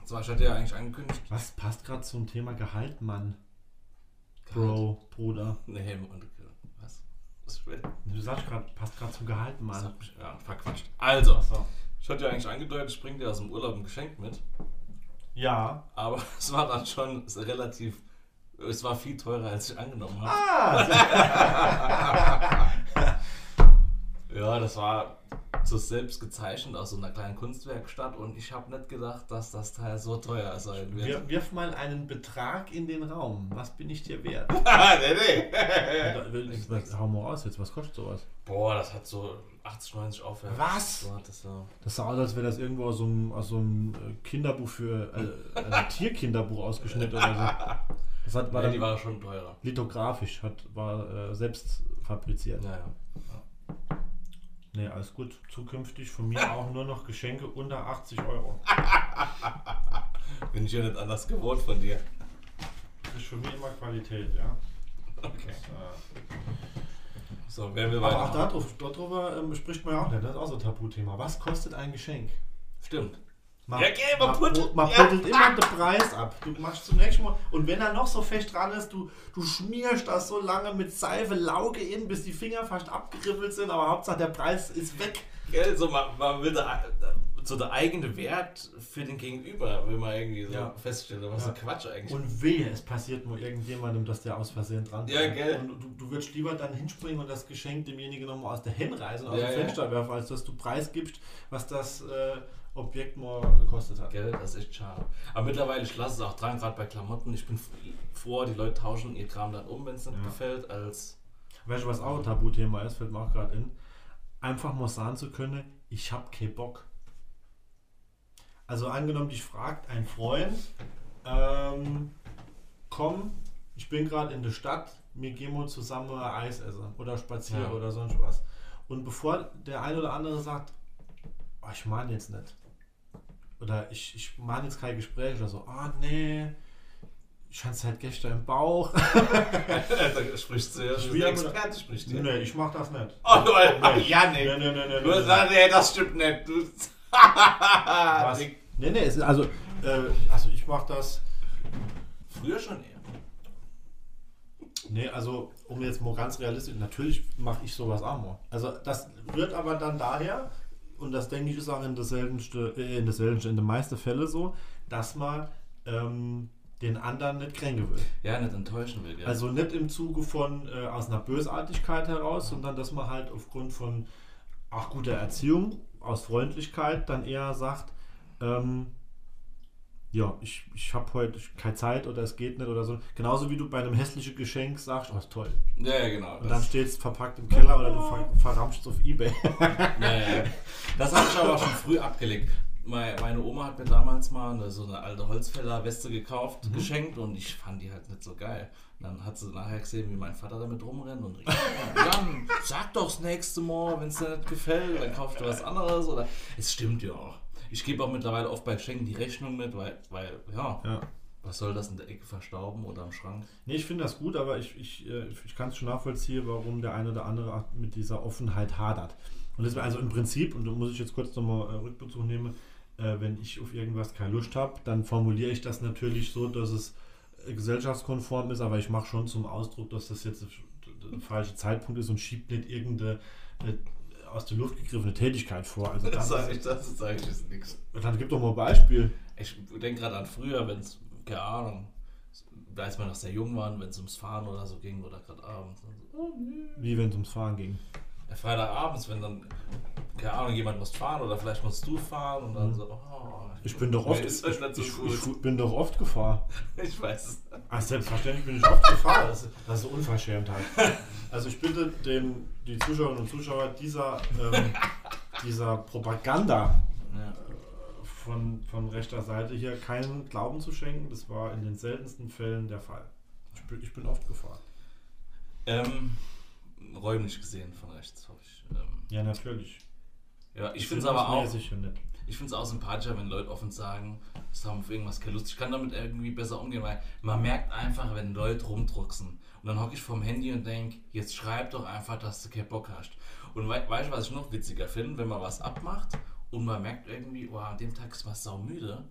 Und zwar, ich hatte ja eigentlich angekündigt. Was passt gerade zum Thema Gehalt, Mann? Gehalt. Bro, Bruder. Nee, und, was? Was? Du sagst gerade, passt gerade zum Gehalt, Das Mann. hat mich ja, verquatscht. Also, Achso. ich hatte ja eigentlich angedeutet, ich bringe dir aus dem Urlaub ein Geschenk mit. Ja. Aber [LAUGHS] es war dann schon relativ. Es war viel teurer, als ich angenommen habe. Ah! Ja, das war so selbst gezeichnet aus so einer kleinen Kunstwerkstatt und ich habe nicht gedacht, dass das Teil so teuer sein wird. Wir, wirf mal einen Betrag in den Raum. Was bin ich dir wert? [LAUGHS] nee, nee. hau mal aus jetzt. Was kostet sowas? Boah, das hat so 80, 90 aufwärts. Was? So hat das so. Das sah aus, als wäre das irgendwo aus so einem, aus so einem äh, Kinderbuch für äh, äh, Tierkinderbuch ausgeschnitten oder so. Das hat, war Nee, die war schon teurer. lithografisch, hat, war äh, selbst fabriziert. Ja, ja. Nee, alles gut. Zukünftig von mir auch nur noch Geschenke unter 80 Euro. Bin ich ja nicht anders gewohnt von dir. Das ist für mich immer Qualität, ja. Okay. Das, äh, So, wer will aber auch weiter? darauf, darüber ähm, spricht man ja auch nicht. Das ist auch so ein Tabuthema. Was kostet ein Geschenk? Stimmt. Man, Ja, geh, man man, puttelt- man ja. immer den Preis ab. Du machst zunächst mal, und wenn er noch so fest dran ist, du, du schmierst das so lange mit Seife, Lauge in, bis die Finger fast abgeribbelt sind, aber Hauptsache der Preis ist weg. Gell, so man, man will da, so der eigene Wert für den Gegenüber, will man irgendwie so Ja. feststellen, was Ja. so Quatsch eigentlich. Und wehe, es passiert nur irgendjemandem, dass der aus Versehen dran Ja, gell. Und du, du würdest lieber dann hinspringen und das Geschenk demjenigen nochmal aus der Hand reißen, aus Ja, dem ja. Fenster werfen, als dass du preisgibst, was das äh, Objekt mal gekostet hat. Gell, das ist echt schade. Aber mittlerweile, ich lasse es auch dran, gerade bei Klamotten. Ich bin froh, die Leute tauschen ihr Kram dann um, wenn es nicht gefällt, als. Weißt du, was auch ein Tabuthema ist, fällt mir auch gerade in. Einfach mal sagen zu können, ich hab keinen Bock. Also angenommen, dich fragt ein Freund, ähm, komm, ich bin gerade in der Stadt, wir gehen mal zusammen Eis essen oder spazieren Ja. oder sonst was. Und bevor der eine oder andere sagt, oh, ich meine jetzt nicht. Oder ich, ich meine jetzt kein Gespräch oder so, ah nee, ich hatte es halt gestern im Bauch. [LAUGHS] da sprichst du ja, der Experte spricht hier. nee, ich mach das nicht. Oh, du, Nee. [LAUGHS] ja, nee. Nee, nee, nee, nee, Du nee. sagst, nee, das stimmt nicht. Du, [LAUGHS] Was? Nee, nee, es ist also, äh, also ich mach das. Früher schon eher. Nee, also um jetzt mal ganz realistisch, natürlich mache ich sowas auch mal. Also das wird aber dann daher, und das denke ich ist auch in der seltenste, äh, in der in den meisten Fällen so, dass man ähm, den anderen nicht kränken will. Ja, nicht enttäuschen will, gell? Also nicht im Zuge von äh, aus einer Bösartigkeit heraus, sondern dass man halt aufgrund von auch guter Erziehung, aus Freundlichkeit dann eher sagt, ähm, ja, ich, ich habe heute keine Zeit oder es geht nicht oder so. Genauso wie du bei einem hässlichen Geschenk sagst, oh, ist toll. ja, ja, genau. Und dann steht es verpackt im Keller oder du ver verramschst es auf Ebay. [LAUGHS] Ja, ja. Das habe ich aber auch schon früh abgelegt. Mei- Meine Oma hat mir damals mal eine, so eine alte Holzfäller-Weste gekauft, geschenkt und ich fand die halt nicht so geil. Dann hat sie nachher gesehen, wie mein Vater damit rumrennt und rief, Jan, sag doch das nächste Mal, wenn es dir nicht gefällt, dann kaufst du was anderes. Oder es stimmt ja auch. Ich gebe auch mittlerweile oft bei Geschenken die Rechnung mit, weil, weil ja, ja. was soll das in der Ecke verstauben oder am Schrank? Nee, ich finde das gut, aber ich, ich, äh, ich kann es schon nachvollziehen, warum der eine oder andere mit dieser Offenheit hadert. Und das also im Prinzip, und da muss ich jetzt kurz nochmal äh, Rückbezug nehmen, äh, wenn ich auf irgendwas keine Lust habe, dann formuliere ich das natürlich so, dass es gesellschaftskonform ist, aber ich mache schon zum Ausdruck, dass das jetzt der falsche Zeitpunkt ist und schiebt nicht irgendeine äh, aus der Luft gegriffene Tätigkeit vor. Also Das sage ich, das sage ich ist nichts. dann gib doch mal ein Beispiel. Ich denke gerade an früher, wenn es, keine Ahnung, als wir noch sehr jung waren, wenn es ums Fahren oder so ging oder gerade abends. So. Wie wenn es ums Fahren ging. Ja, Freitagabends, wenn dann, keine Ahnung, jemand muss fahren oder vielleicht musst du fahren und dann Mhm. so, oh, Ich bin doch oft, ich, gut. ich bin doch oft gefahren. [LAUGHS] Ich weiß es. Ach, selbstverständlich bin ich oft gefahren. Das, ist- das ist Unverschämtheit. [LAUGHS] Also ich bitte den, die Zuschauerinnen und Zuschauer dieser, ähm, dieser Propaganda Ja. von, von rechter Seite hier keinen Glauben zu schenken. Das war in den seltensten Fällen der Fall. Ich bin, ich bin oft gefahren. Ähm, räumlich gesehen von rechts, hoffe ich. Ähm, Ja, natürlich. Ja, ich finde es aber auch, nicht. ich finde es auch sympathischer, wenn Leute offen sagen, es haben auf irgendwas keine Lust. Ich kann damit irgendwie besser umgehen, weil man merkt einfach, wenn Leute rumdrucksen. Und dann hocke ich vorm Handy und denke, jetzt schreib doch einfach, dass du keinen Bock hast. Und wei weißt du, was ich noch witziger finde, wenn man was abmacht und man merkt irgendwie, oh, an dem Tag ist man saumüde.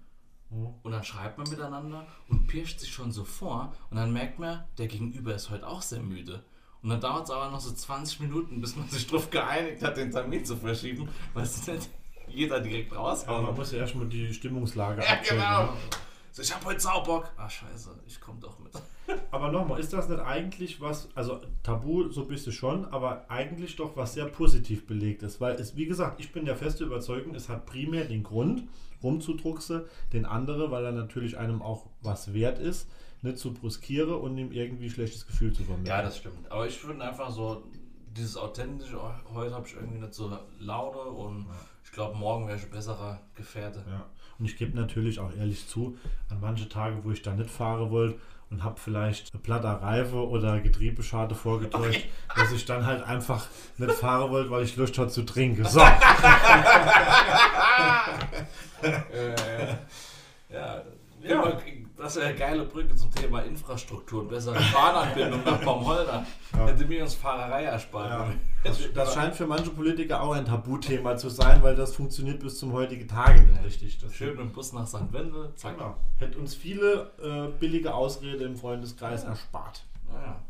Hm. Und dann schreibt man miteinander und pirscht sich schon so vor. Und dann merkt man, der Gegenüber ist heute auch sehr müde. Und dann dauert es aber noch so 20 Minuten, bis man sich darauf geeinigt hat, den Termin zu verschieben, weil es nicht jeder direkt Aber raushauen. man muss ja erstmal die Stimmungslage Ja, abchecken. genau. ne? So, ich hab heute Saubock. Ah, scheiße, ich komm doch mit. Aber nochmal, ist das nicht eigentlich was, also Tabu so bist du schon, aber eigentlich doch was sehr positiv belegt ist? Weil es, wie gesagt, ich bin der feste Überzeugung, es hat primär den Grund, rumzudruckse, den andere, weil er natürlich einem auch was wert ist, nicht zu bruskiere und ihm irgendwie schlechtes Gefühl zu vermitteln. Ja, das stimmt. Aber ich finde einfach so, dieses authentische, heute habe ich irgendwie nicht so Laune und ich glaube, morgen wäre ich ein besserer Gefährte. Ja. Und ich gebe natürlich auch ehrlich zu, an manche Tage, wo ich da nicht fahren wollte und habe vielleicht eine platte Reife oder Getriebeschade vorgetäuscht, [LAUGHS] dass ich dann halt einfach nicht fahren wollte, weil ich Lust hatte zu trinken. So. Äh, [LAUGHS] ja, ja. Das ist ja eine geile Brücke zum Thema Infrastruktur und bessere Bahnanbindung nach Baumholder. Ja. Hätte mir uns Fahrerei erspart. Ja. [LAUGHS] Das, Das, scheint für manche Politiker auch ein Tabuthema zu sein, weil das funktioniert bis zum heutigen Tage nicht richtig. Das Schön mit dem Bus nach St. Wendel, zack. Genau. Hätte uns viele äh, billige Ausrede im Freundeskreis erspart. Naja.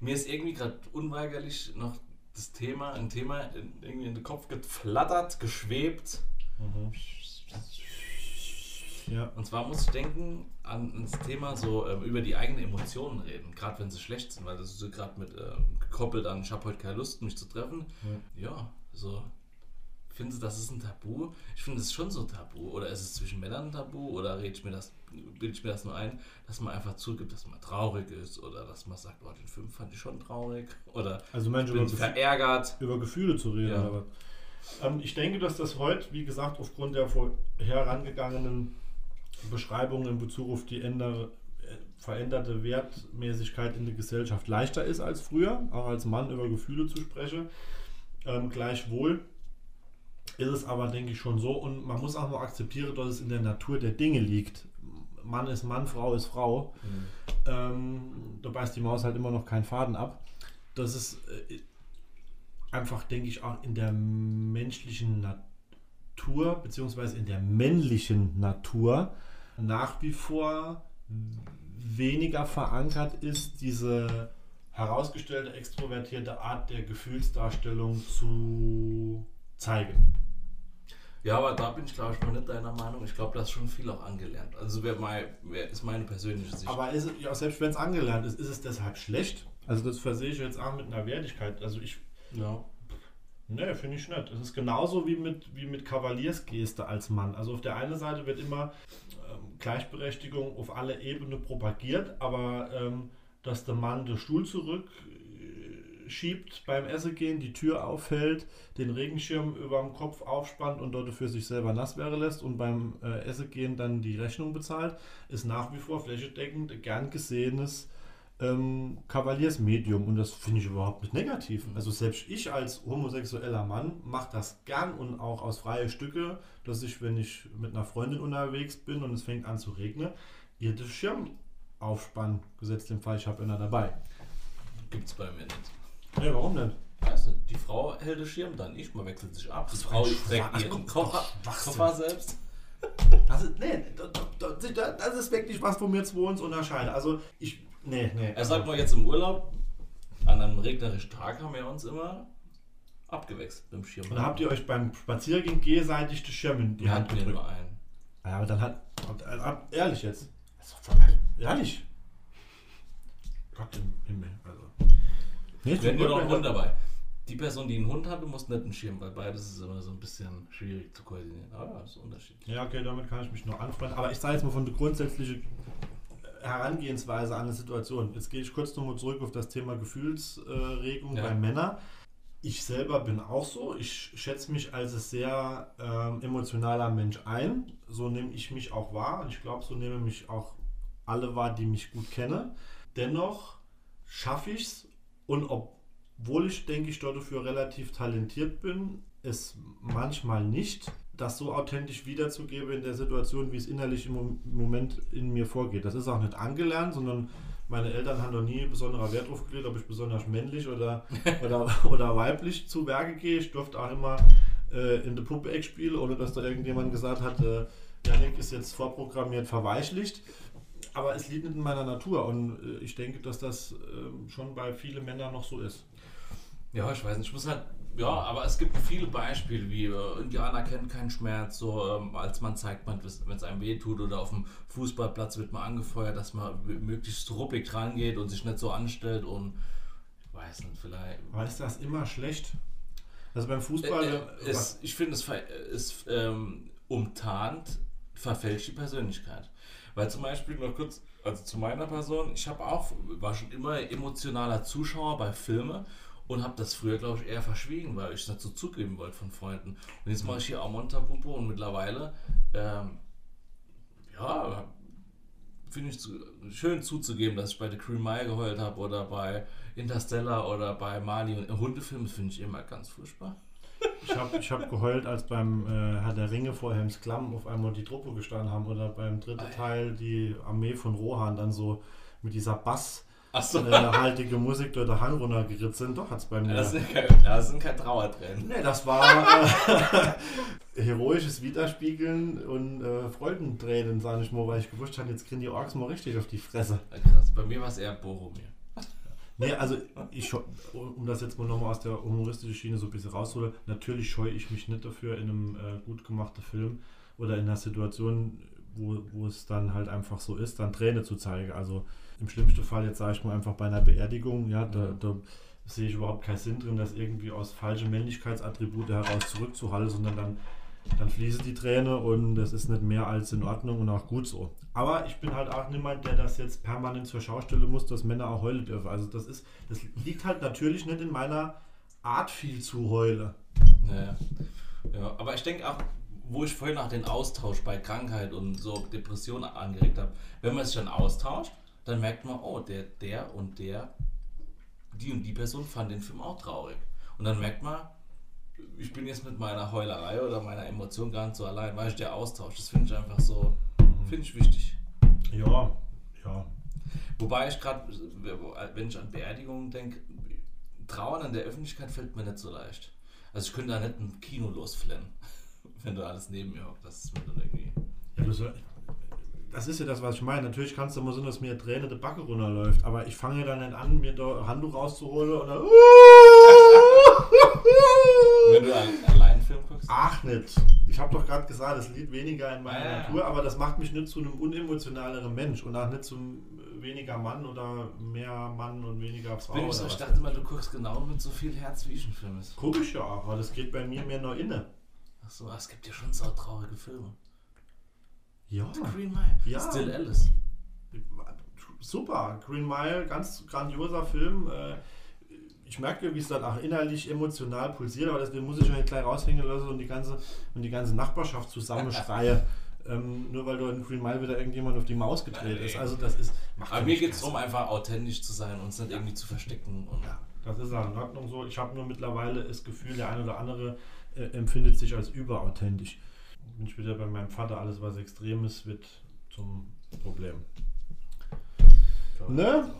Mir ist irgendwie gerade unweigerlich noch das Thema, ein Thema in, irgendwie in den Kopf geflattert, geschwebt. Ja. Und zwar muss ich denken an das Thema so ähm, über die eigenen Emotionen reden, gerade wenn sie schlecht sind, weil das ist so gerade mit äh, gekoppelt an, ich habe heute keine Lust, mich zu treffen. Ja, so. Finden Sie, das ist ein Tabu? Ich finde, es ist schon so tabu. Oder ist es zwischen Männern ein Tabu? Oder rede ich mir das, bilde ich mir das nur ein, dass man einfach zugibt, dass man traurig ist? Oder dass man sagt, oh, den Film fand ich schon traurig? Oder Also Mensch, ich bin verärgert? über Gefühle zu reden. Ja. Ähm, ich denke, dass das heute, wie gesagt, aufgrund der vorherangegangenen Beschreibungen in Bezug auf die ändere, äh, veränderte Wertmäßigkeit in der Gesellschaft leichter ist als früher, auch als Mann über Gefühle zu sprechen. Ähm, gleichwohl ist es aber, denke ich, schon so und man muss auch nur akzeptieren, dass es in der Natur der Dinge liegt. Mann ist Mann, Frau ist Frau. Ähm, da beißt die Maus halt immer noch keinen Faden ab. Das ist äh, einfach, denke ich, auch in der menschlichen Natur, beziehungsweise in der männlichen Natur nach wie vor weniger verankert ist, diese herausgestellte, extrovertierte Art der Gefühlsdarstellung zu zeigen. Ja, aber da bin ich, glaube ich, mal nicht deiner Meinung. Ich glaube, das ist schon viel auch angelernt. Also, wer mein, wer ist meine persönliche Sicht. Aber ist, ja, selbst wenn es angelernt ist, ist es deshalb schlecht? Also das versehe ich jetzt auch mit einer Wertigkeit. Also ich, ja. Ne, finde ich nicht. Es ist genauso wie mit, wie mit Kavaliersgeste als Mann. Also auf der einen Seite wird immer ähm, Gleichberechtigung auf alle Ebenen propagiert, aber ähm, dass der Mann den Stuhl zurück äh, beim Essen gehen, die Tür aufhält, den Regenschirm über dem Kopf aufspannt und dort für sich selber nass werden lässt und beim äh, Essen gehen dann die Rechnung bezahlt, ist nach wie vor flächendeckend gern gesehenes ähm, Kavaliersmedium und das finde ich überhaupt nicht negativ. Also selbst ich als homosexueller Mann mache das gern und auch aus freie Stücke, dass ich, wenn ich mit einer Freundin unterwegs bin und es fängt an zu regnen, ihr den Schirm aufspannen, gesetzt im Fall, ich habe einer dabei. Gibt's bei mir nicht. Ne, warum denn? Weißt du, die Frau hält den Schirm dann nicht, man wechselt sich ab. Die Frau trägt ihren Koffer. Koffer selbst. Das ist, nee, das, das, das ist wirklich was, wo wir zwei uns unterscheiden. Also ich, nee, nee. Er sagt mal jetzt im Urlaub, an einem regnerischen Tag haben wir uns immer abgewechselt mit dem Schirm. Und dann habt ihr euch beim Spaziergang gegenseitig die Schirme in die Wir Hand hatten ja gedrückt. nur einen. Ja, aber dann hat. äh, Ehrlich jetzt. Das ist doch- Ehrlich. Gott im Himmel. Also. Nee, Wir hatten nur noch einen Hund dabei. Die Person, die einen Hund hatte, musste nicht einen Schirm, weil beides ist immer so ein bisschen schwierig zu koordinieren. Aber das ist unterschiedlich. Ja, okay, damit kann ich mich noch anfreunden. Aber ich sage jetzt mal von der grundsätzlichen Herangehensweise an eine Situation. Jetzt gehe ich kurz nochmal zurück auf das Thema Gefühlsregung Ja. bei Männern. Ich selber bin auch so. Ich schätze mich als ein sehr ähm, emotionaler Mensch ein. So nehme ich mich auch wahr. Und ich glaube, so nehmen mich auch alle wahr, die mich gut kennen. Dennoch schaffe ich es. Und obwohl ich denke, ich dafür relativ talentiert bin, es manchmal nicht, das so authentisch wiederzugeben in der Situation, wie es innerlich im Mom- Moment in mir vorgeht. Das ist auch nicht angelernt, sondern meine Eltern haben noch nie besonderer Wert drauf gelegt, ob ich besonders männlich oder, [LAUGHS] oder, oder weiblich zu Werke gehe. Ich durfte auch immer äh, in der Puppe-Eck spielen, ohne dass da irgendjemand gesagt hat, äh, Janik ist jetzt vorprogrammiert verweichlicht. Aber es liegt nicht in meiner Natur und äh, ich denke, dass das ähm, schon bei vielen Männern noch so ist. Ja, ich weiß nicht, ich muss halt, ja, aber es gibt viele Beispiele, wie äh, Indianer kennen keinen Schmerz, so ähm, als man zeigt man, wenn es einem weh tut oder auf dem Fußballplatz wird man angefeuert, dass man möglichst ruppig rangeht und sich nicht so anstellt und ich weiß nicht, vielleicht. Aber ist das immer schlecht? Also beim Fußball. Äh, äh, was- es, ich finde, es, es ähm, umtarnt, verfälscht die Persönlichkeit. Weil zum Beispiel noch kurz, also zu meiner Person, ich habe auch, war schon immer emotionaler Zuschauer bei Filmen und habe das früher, glaube ich, eher verschwiegen, weil ich es nicht so zugeben wollte von Freunden. Und jetzt mache ich hier auch Montapuppe und mittlerweile, ähm, ja, finde ich zu, schön zuzugeben, dass ich bei The Green Mile geheult habe oder bei Interstellar oder bei Mali und Hundefilme finde ich immer ganz furchtbar. Ich habe ich hab geheult, als beim äh, Herr der Ringe vor Helms Klamm auf einmal die Truppe gestanden haben oder beim dritten. Teil die Armee von Rohan dann so mit dieser basshaltige Achso, äh, haltige Musik durch den Hang runtergeritzt sind. Doch, hat es bei mir. das sind keine, das sind keine Trauertränen. nee, das war äh, [LAUGHS] heroisches Widerspiegeln und äh, Freudentränen, sage ich mal, weil ich gewusst habe, jetzt kriegen die Orks mal richtig auf die Fresse. Krass, bei mir war es eher Boromir. Nee, also ich, um das jetzt mal nochmal aus der humoristischen Schiene so ein bisschen rauszuholen, natürlich scheue ich mich nicht dafür, in einem äh, gut gemachten Film oder in einer Situation, wo, wo es dann halt einfach so ist, dann Träne zu zeigen. Also im schlimmsten Fall, jetzt sage ich mal einfach bei einer Beerdigung, ja, da, da sehe ich überhaupt keinen Sinn drin, das irgendwie aus falschen Männlichkeitsattribute heraus zurückzuhalten, sondern dann, dann fließen die Träne und das ist nicht mehr als in Ordnung und auch gut so. Aber ich bin halt auch niemand, der das jetzt permanent zur Schau stellen muss, dass Männer auch heulen dürfen. Also das ist, das liegt halt natürlich nicht in meiner Art viel zu heulen. Naja. Ja, aber ich denke auch, wo ich vorhin auch den Austausch bei Krankheit und so Depression angeregt habe, wenn man sich dann austauscht, dann merkt man, oh, der, der und der, die und die Person fand den Film auch traurig. Und dann merkt man, ich bin jetzt mit meiner Heulerei oder meiner Emotion gar nicht so allein, weil ich der Austausch, das finde ich einfach so, finde ich wichtig. Ja, ja. Wobei ich gerade, wenn ich an Beerdigungen denke, Trauern in der Öffentlichkeit fällt mir nicht so leicht. Also ich könnte da nicht im Kino losflennen, wenn du alles neben mir hockst. Das ist mir dann irgendwie. ja soll, das ist ja das, was ich meine. Natürlich kannst du mal so, dass mir Träne die Backe runterläuft, aber ich fange ja dann nicht an, mir da ein Handtuch rauszuholen oder. [LAUGHS] Wenn du einen allein Film guckst. Ach nicht. Ich habe doch gerade gesagt, es liegt weniger in meiner ja. Natur, aber das macht mich nicht zu einem unemotionaleren Mensch und auch nicht zum weniger Mann oder mehr Mann und weniger Frau. Ich, so, ich dachte immer, du guckst genau mit so viel Herz, wie ich einen Film ist. Guck ich ja auch, aber das geht bei mir mehr nur inne. Achso, es gibt ja schon so traurige Filme. Ja. Green Mile. Ja. Still Alice. Super, Green Mile, ganz grandioser Film. Äh, Ich merke, wie es dann auch innerlich emotional pulsiert, aber deswegen muss ich schon nicht gleich raushängen lassen und die ganze, und die ganze Nachbarschaft zusammenschreie. [LAUGHS] ähm, nur weil du in Green Mile wieder irgendjemand auf die Maus gedreht Nee. ist. Also das ist. Aber mir mich geht es darum, einfach authentisch zu sein und es nicht irgendwie zu verstecken. Und Ja, das ist auch in Ordnung so. Ich habe nur mittlerweile das Gefühl, der eine oder andere äh, empfindet sich als überauthentisch. Bin ich wieder bei meinem Vater, alles was extrem ist, wird zum Problem. Ne?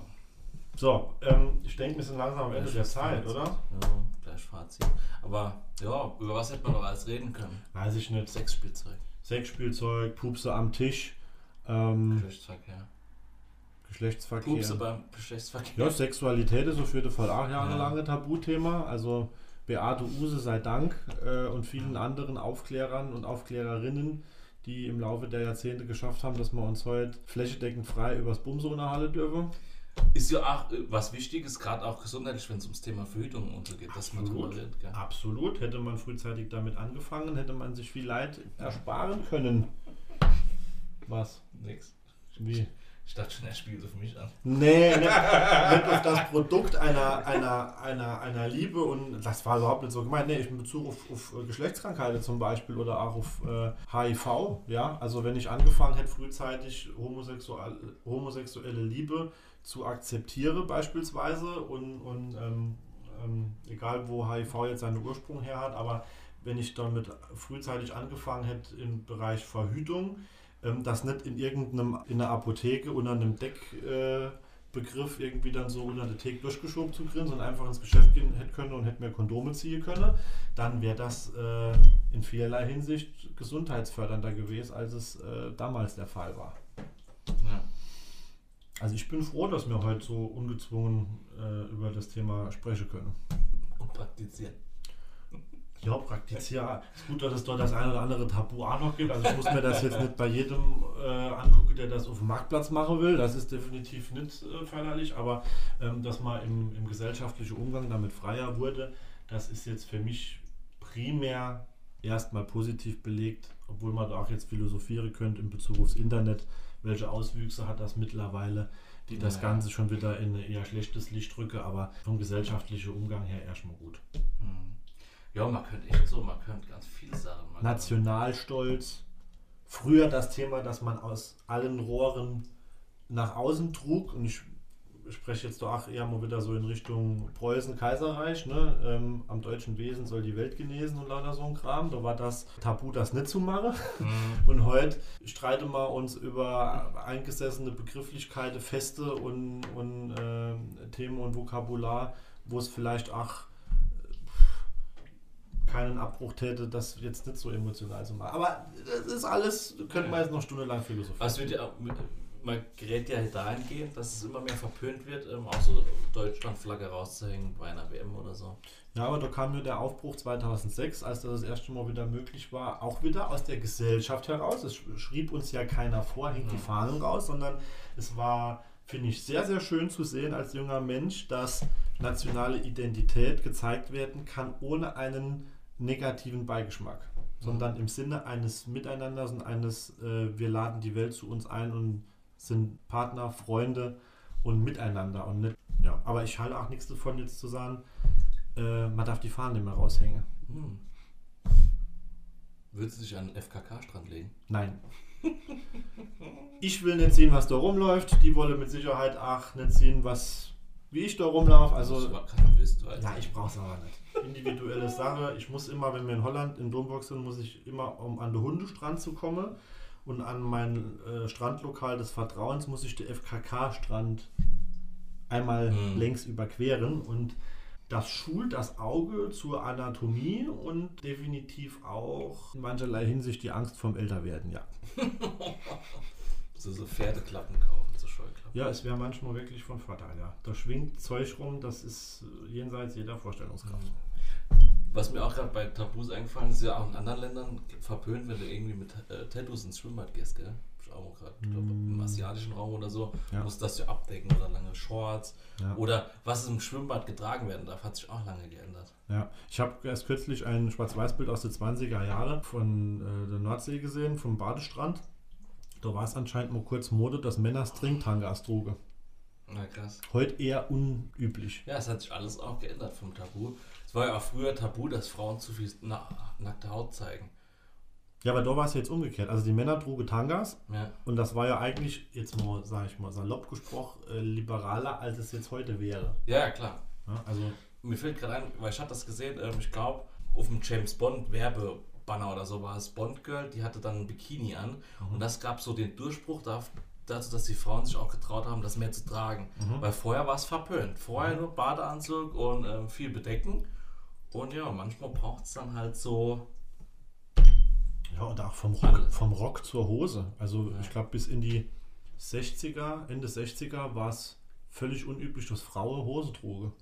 So, ähm, ich denke, wir sind langsam am Ende der Zeit, oder? Ja, gleich Fazit. Aber ja, über was hätte man noch alles reden können? Weiß ich nicht. Sexspielzeug, Sexspielzeug, Pupse am Tisch, ähm, Geschlechtsverkehr. Geschlechtsverkehr. Pupse beim Geschlechtsverkehr. Ja, Sexualität ist auf jeden Fall auch jahrelange Tabuthema. Also Beate Use sei Dank äh, und vielen anderen Aufklärern und Aufklärerinnen, die im Laufe der Jahrzehnte geschafft haben, dass wir uns heute flächendeckend frei übers der Halle dürfen. Ist ja auch äh, was Wichtiges, gerade auch gesundheitlich, wenn es ums Thema Verhütung untergeht, dass man drüber redet. Gell? Absolut. Hätte man frühzeitig damit angefangen, hätte man sich viel Leid ersparen können. Was? Nix. Wie? Ich dachte schon, er spielt auf mich an. Nee, nicht, [LAUGHS] nicht auf das Produkt einer, einer, einer, einer Liebe und das war überhaupt nicht so gemeint. Nee, in Bezug auf, auf Geschlechtskrankheiten zum Beispiel oder auch auf äh, HIV. Ja, also wenn ich angefangen hätte, frühzeitig homosexuelle, homosexuelle Liebe zu akzeptieren beispielsweise und, und ähm, ähm, egal wo HIV jetzt seinen Ursprung her hat, aber wenn ich damit frühzeitig angefangen hätte im Bereich Verhütung, ähm, das nicht in irgendeinem, in einer Apotheke unter einem Deckbegriff äh, irgendwie dann so unter der Theke durchgeschoben zu kriegen, sondern einfach ins Geschäft gehen hätte können und hätte mehr Kondome ziehen können, dann wäre das äh, in vielerlei Hinsicht gesundheitsfördernder gewesen, als es äh, damals der Fall war. Ja. Also ich bin froh, dass wir heute so ungezwungen äh, über das Thema sprechen können. Und praktizieren. Ja, praktiziere. Es ist gut, dass es dort das eine oder andere Tabu auch noch gibt. Also ich muss mir das jetzt nicht bei jedem äh, angucken, der das auf dem Marktplatz machen will. Das ist definitiv nicht äh, förderlich, aber ähm, dass man im, im gesellschaftlichen Umgang damit freier wurde, das ist jetzt für mich primär erstmal positiv belegt, obwohl man da auch jetzt philosophieren könnte in Bezug aufs Internet. Welche Auswüchse hat das mittlerweile, die das Ja. Ganze schon wieder in ein eher schlechtes Licht drücken, aber vom gesellschaftlichen Umgang her erstmal gut. Mhm. Ja, man könnte echt so, man könnte ganz viele Sachen machen. Nationalstolz. Früher das Thema, dass man aus allen Rohren nach außen trug. Und ich spreche jetzt doch eher mal wieder so in Richtung Preußen, Kaiserreich. Ne? Ähm, am deutschen Wesen soll die Welt genesen und lauter so ein Kram. Da war das Tabu, das nicht zu machen. Mhm. [LAUGHS] Und heute streiten wir uns über eingesessene Begrifflichkeiten, Feste und, und ähm, Themen und Vokabular, wo es vielleicht auch äh, keinen Abbruch täte, das jetzt nicht so emotional zu machen. Aber das ist alles, könnte man jetzt noch stundenlang philosophieren. Was wird ja, auch- man gerät ja dahingehend, dass es immer mehr verpönt wird, ähm, auch so Deutschlandflagge rauszuhängen bei einer WM oder so. Ja, aber da kam nur der Aufbruch 2006, als das das erste Mal wieder möglich war, auch wieder aus der Gesellschaft heraus. Es sch- schrieb uns ja keiner vor, hängt die Mhm. Fahnen raus, sondern es war, finde ich, sehr, sehr schön zu sehen als junger Mensch, dass nationale Identität gezeigt werden kann, ohne einen negativen Beigeschmack, sondern im Sinne eines Miteinanders und eines, äh, wir laden die Welt zu uns ein und sind Partner, Freunde und miteinander und nicht. Ja, aber ich halte auch nichts davon, jetzt zu sagen, äh, man darf die Fahnen nicht mehr raushängen. Hm. Würdest du dich an den FKK-Strand legen? Nein. [LAUGHS] Ich will nicht sehen, was da rumläuft. Die wollen mit Sicherheit auch nicht sehen, was wie ich da rumlaufe. Also, weißt. ja, ich brauche es aber nicht. Individuelle Sache. Ich muss immer, wenn wir in Holland in Domburg sind, muss ich immer, um an den Hundestrand zu kommen und an mein äh, Strandlokal des Vertrauens, muss ich den FKK-Strand einmal Mhm. längs überqueren und das schult das Auge zur Anatomie und definitiv auch in mancherlei Hinsicht die Angst vom Älterwerden, ja. [LAUGHS] So, so Pferdeklappen kaufen. Ja, es wäre manchmal wirklich von Vorteil, ja. Da schwingt Zeug rum, das ist äh, jenseits jeder Vorstellungskraft. Was mir auch gerade bei Tabus eingefallen ist, ist ja auch in anderen Ländern verpönt, wenn du irgendwie mit äh, Tattoos ins Schwimmbad gehst, gell? Ich auch gerade, ich glaube, im asiatischen Raum oder so. Ja. musst das ja abdecken oder lange Shorts. Ja. Oder was im Schwimmbad getragen werden darf, hat sich auch lange geändert. Ja, ich habe erst kürzlich ein Schwarz-Weiß-Bild aus den 20er Jahren von äh, der Nordsee gesehen, vom Badestrand. Da war es anscheinend mal kurz Mode, dass Männer Stringtangas trugen. Na krass. Heute eher unüblich. Ja, es hat sich alles auch geändert vom Tabu. Es war ja auch früher Tabu, dass Frauen zu viel na nackte Haut zeigen. Ja, aber da war es jetzt umgekehrt. Also die Männer trugen Tangas Ja. und das war ja eigentlich, jetzt mal, sage ich mal, salopp gesprochen, äh, liberaler, als es jetzt heute wäre. ja, klar. Ja, also, Mir fällt gerade ein, weil ich hatte das gesehen, ähm, ich glaube, auf dem James Bond Werbebanner oder so war es Bond Girl, die hatte dann ein Bikini an und das gab so den Durchbruch da- dazu, dass die Frauen sich auch getraut haben, das mehr zu tragen. Weil vorher war es verpönt. Vorher nur Badeanzug und ähm, viel bedecken. Und ja, manchmal braucht es dann halt so. ja, und auch vom Rock, vom Rock zur Hose. Also Ja. ich glaube, bis in die 60er, Ende 60er war es völlig unüblich, dass Frauen Hose trugen.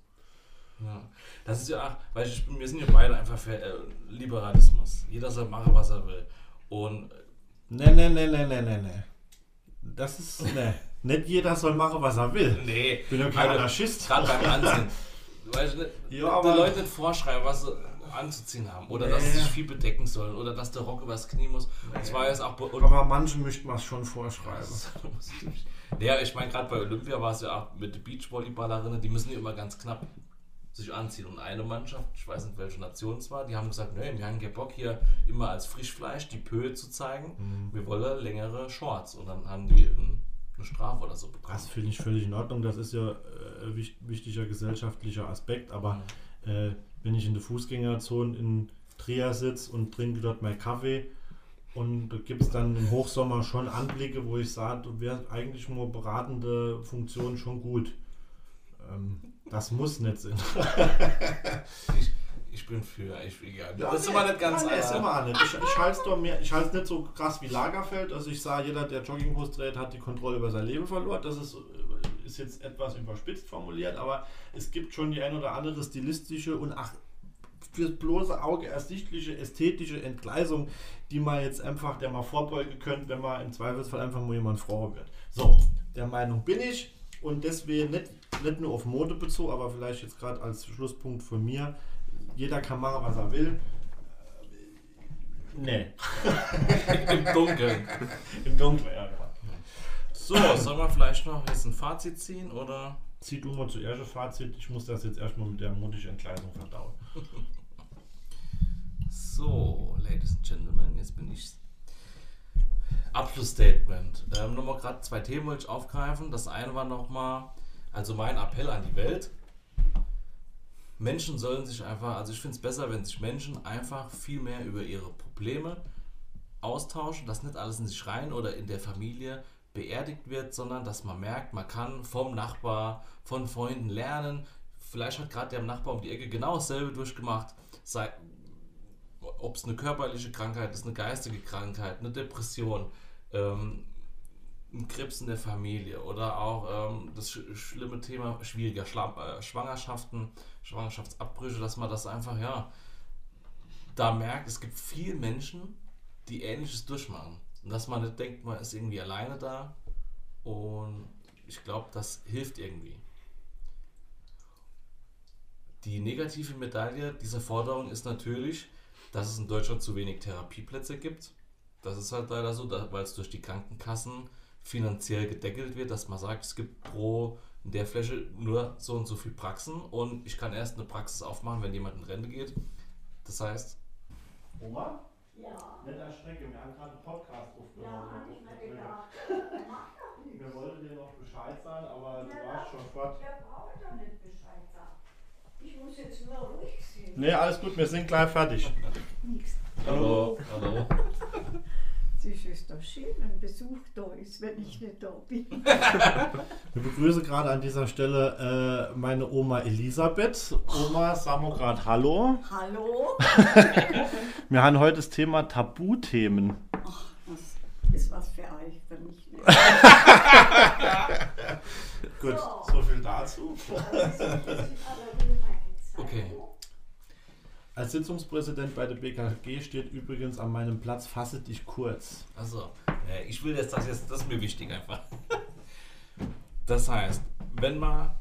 Ja. Das ist ja auch, weil ich, wir sind ja beide einfach für äh, Liberalismus. Jeder soll machen, was er will. Und Ne, ne, ne, ne, ne, ne, ne. Das ist, ne. [LAUGHS] Nicht jeder soll machen, was er will. nee, Ich bin ja kein Anarchist. gerade beim Anziehen. [LAUGHS] Weißt du, Ja, die aber- Leute nicht vorschreiben, was sie anzuziehen haben. Oder Nee. dass sie sich viel bedecken sollen. Oder dass der Rock übers Knie muss. Das war jetzt auch bei und Aber manchen möchte man es schon vorschreiben. Ja, [LAUGHS] ich meine, gerade bei Olympia war es ja auch mit den Beachvolleyballerinnen, die müssen ja immer ganz knapp sich anziehen. Und eine Mannschaft, ich weiß nicht, welche Nation es war, die haben gesagt, nee, wir haben keinen Bock hier immer als Frischfleisch die Pöhe zu zeigen. Mhm. Wir wollen längere Shorts. Und dann haben die ein, eine Strafe oder so bekommen. Das finde ich völlig in Ordnung. Das ist ja äh, wich- wichtiger gesellschaftlicher Aspekt. Aber äh, wenn ich in der Fußgängerzone in Trier sitze und trinke dort meinen Kaffee und da gibt es dann im Hochsommer schon Anblicke, wo ich sage, du wärst eigentlich nur beratende Funktion schon gut. Ähm, das muss nicht sein. Ich, ich bin für, ich will gerne. das ist immer nicht ganz Nein, nee, ist immer nicht. Ich, ich halte es nicht so krass wie Lagerfeld. Also ich sage, jeder, der Jogginghose dreht, hat die Kontrolle über sein Leben verloren. Das ist, ist jetzt etwas überspitzt formuliert, aber es gibt schon die ein oder andere stilistische und ach, fürs bloße Auge ersichtliche ästhetische Entgleisung, die man jetzt einfach, der man vorbeugen könnte, wenn man im Zweifelsfall einfach mal jemand froher wird. So, der Meinung bin ich und deswegen nicht, nicht nur auf Mode bezogen, aber vielleicht jetzt gerade als Schlusspunkt von mir, jeder kann machen, was er will. Nee. [LAUGHS] Im Dunkeln. Im Dunkeln, ja, genau. So, sollen wir vielleicht noch jetzt ein Fazit ziehen? Oder? Zieh du mal zuerst das Fazit. Ich muss das jetzt erstmal mit der modischen Entkleidung verdauen. [LAUGHS] So, Ladies and Gentlemen, jetzt bin ich. Abschlussstatement. Ähm, nochmal gerade zwei Themen wollte ich aufgreifen. Das eine war nochmal, also mein Appell an die Welt. Menschen sollen sich einfach, also ich finde es besser, wenn sich Menschen einfach viel mehr über ihre Probleme austauschen, dass nicht alles in sich rein oder in der Familie beerdigt wird, sondern dass man merkt, man kann vom Nachbar, von Freunden lernen. Vielleicht hat gerade der Nachbar um die Ecke genau dasselbe durchgemacht. Sei, ob es eine körperliche Krankheit ist, eine geistige Krankheit, eine Depression, ähm, ein Krebs in der Familie oder auch ähm, das sch schlimme Thema schwieriger Schla äh, Schwangerschaften, Schwangerschaftsabbrüche, dass man das einfach, ja, da merkt, es gibt viele Menschen, die Ähnliches durchmachen. Und dass man nicht denkt, man ist irgendwie alleine da. Und ich glaube, das hilft irgendwie. Die negative Medaille dieser Forderung ist natürlich, dass es in Deutschland zu wenig Therapieplätze gibt. Das ist halt leider so, weil es durch die Krankenkassen finanziell gedeckelt wird, dass man sagt, es gibt pro in der Fläche nur so und so viel Praxen und ich kann erst eine Praxis aufmachen, wenn jemand in Rente geht. Das heißt, Oma? Ja, Nicht erschrecken, wir haben gerade einen Podcast ja, hatte ich mir gedacht. Mach doch nichts. Wir wollten dir noch Bescheid sagen, aber du Ja, warst schon fort. Der braucht doch nicht Bescheid. Ich muss jetzt nur ruhig sein. Nee, alles gut, wir sind gleich fertig. Nichts. hallo, hallo. Es [LAUGHS] ist doch schön, wenn Besuch da ist, wenn ich nicht da bin. [LAUGHS] Wir begrüßen gerade an dieser Stelle äh, meine Oma Elisabeth. Oma, sagen wir gerade Hallo. Hallo? [LAUGHS] Wir haben heute das Thema Tabuthemen. Das ist was für euch, für mich nicht. Gut, So. viel dazu. Okay. Als Sitzungspräsident bei der BKG steht übrigens an meinem Platz Fasse dich kurz. Also, äh, ich will jetzt das jetzt, das ist mir wichtig einfach. Das heißt, wenn man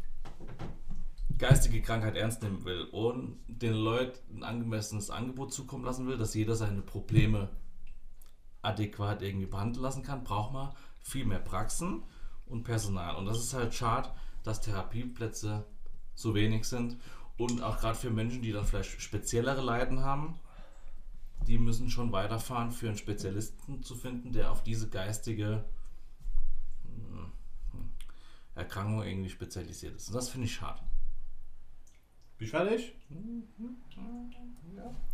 geistige Krankheit ernst nehmen will und den Leuten ein angemessenes Angebot zukommen lassen will, dass jeder seine Probleme adäquat irgendwie behandeln lassen kann, braucht man viel mehr Praxen und Personal. Und das ist halt schade, dass Therapieplätze so wenig sind. Und auch gerade für Menschen, die dann vielleicht speziellere Leiden haben, die müssen schon weiterfahren, für einen Spezialisten zu finden, der auf diese geistige hm, Erkrankung irgendwie spezialisiert ist. Und das finde ich schade. Bist du fertig?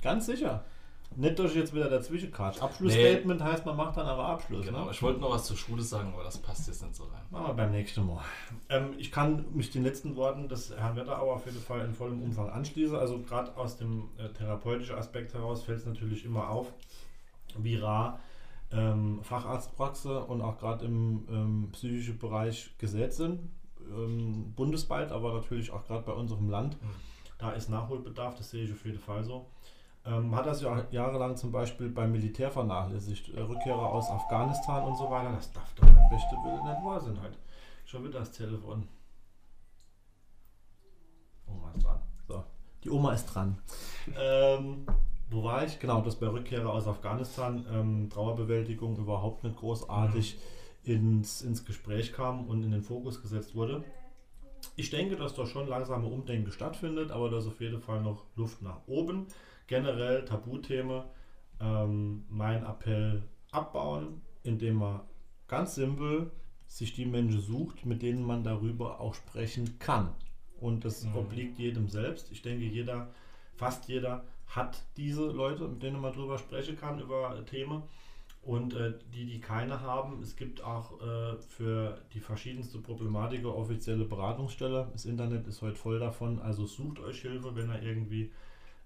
Ganz sicher. Nicht, dass ich jetzt wieder dazwischen quatsch. Abschlussstatement heißt, man macht dann aber Abschluss. Genau. Ne? Ich wollte noch was zur Schule sagen, aber das passt jetzt nicht so rein. Machen wir beim nächsten Mal. Ähm, ich kann mich den letzten Worten des Herrn Wetterauer auf jeden Fall in vollem Umfang anschließen. Also gerade aus dem äh, therapeutischen Aspekt heraus fällt es natürlich immer auf, wie rar ähm, Facharztpraxen und auch gerade im ähm, psychischen Bereich gesät sind. Ähm, bundesweit, aber natürlich auch gerade bei unserem Land. Mhm. Da ist Nachholbedarf, das sehe ich auf jeden Fall so. Ähm, hat das ja jahrelang zum Beispiel beim Militär vernachlässigt. Äh, Rückkehrer aus Afghanistan und so weiter. Das darf doch mein beste Willen nicht wahr sein halt. Schon wieder das Telefon. Oma ist dran. So, die Oma ist dran. ähm, wo war ich? Genau, das bei Rückkehrer aus Afghanistan, ähm, Trauerbewältigung überhaupt nicht großartig ins, ins Gespräch kam und in den Fokus gesetzt wurde. Ich denke, dass da schon langsame Umdenken stattfindet, aber da ist auf jeden Fall noch Luft nach oben. Generell Tabuthema. Ähm, mein Appell abbauen, indem man ganz simpel sich die Menschen sucht, mit denen man darüber auch sprechen kann. Und das Mhm. obliegt jedem selbst. Ich denke, jeder, fast jeder hat diese Leute, mit denen man darüber sprechen kann, über Themen. Und äh, die, die keine haben, es gibt auch äh, für die verschiedenste Problematik offizielle Beratungsstelle. Das Internet ist heute voll davon. Also sucht euch Hilfe, wenn ihr irgendwie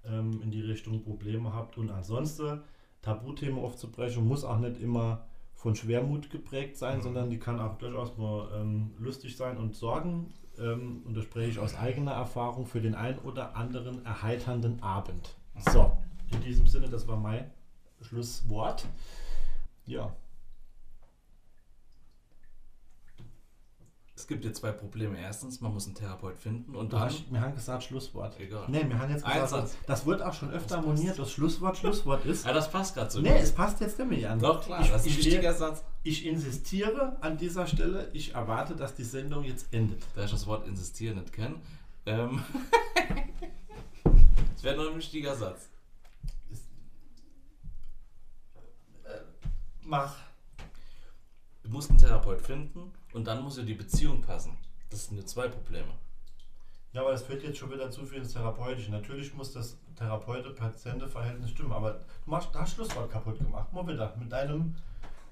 ähm, in die Richtung Probleme habt. Und ansonsten, Tabuthemen aufzubrechen, muss auch nicht immer von Schwermut geprägt sein, Mhm. sondern die kann auch durchaus nur ähm, lustig sein und sorgen. Ähm, und das spreche ich aus eigener Erfahrung für den einen oder anderen erheiternden Abend. So, in diesem Sinne, das war mein Schlusswort. Ja, gibt jetzt zwei Probleme. Erstens, man muss einen Therapeut finden und dann. wir haben gesagt Schlusswort. Egal. Nee, wir haben jetzt gesagt, Satz. das wird auch schon öfter Das moniert, das Schlusswort Schlusswort ist. Ja, das passt gerade so. Nee, es passt jetzt nämlich an. Doch, klar, ich, das ist ein ich, wichtiger Satz. ich insistiere an dieser Stelle, ich erwarte, dass die Sendung jetzt endet. Da ich das Wort insistieren nicht kenne. Ähm, [LAUGHS] das wäre nur ein wichtiger Satz. Mach. Du musst einen Therapeut finden und dann muss ja die Beziehung passen. Das sind jetzt zwei Probleme. Ja, aber das führt jetzt schon wieder zu viel ins Therapeutische. Natürlich muss das Therapeute-Patiente-Verhältnis stimmen, aber du machst das Schlusswort kaputt gemacht. Mal wieder. Mit deinem,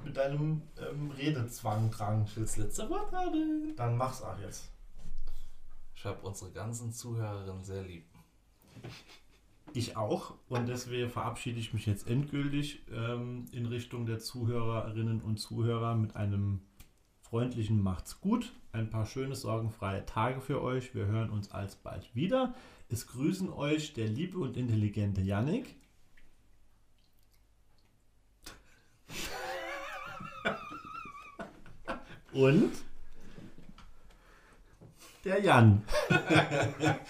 mit deinem ähm, Redezwang dran. Ich will das letzte Wort haben. Dann mach's auch jetzt. Ich habe unsere ganzen Zuhörerinnen sehr lieb. Ich auch. Und deswegen verabschiede ich mich jetzt endgültig ähm, in Richtung der Zuhörerinnen und Zuhörer mit einem freundlichen Macht's gut. Ein paar schöne, sorgenfreie Tage für euch. Wir hören uns alsbald wieder. Es grüßen euch der liebe und intelligente Yannick. [LAUGHS] Und der Jan. [LAUGHS]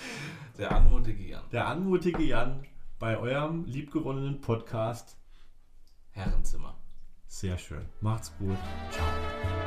Der anmutige Jan. Der anmutige Jan bei eurem liebgewonnenen Podcast. Herrenzimmer. Sehr schön. Macht's gut. Ciao.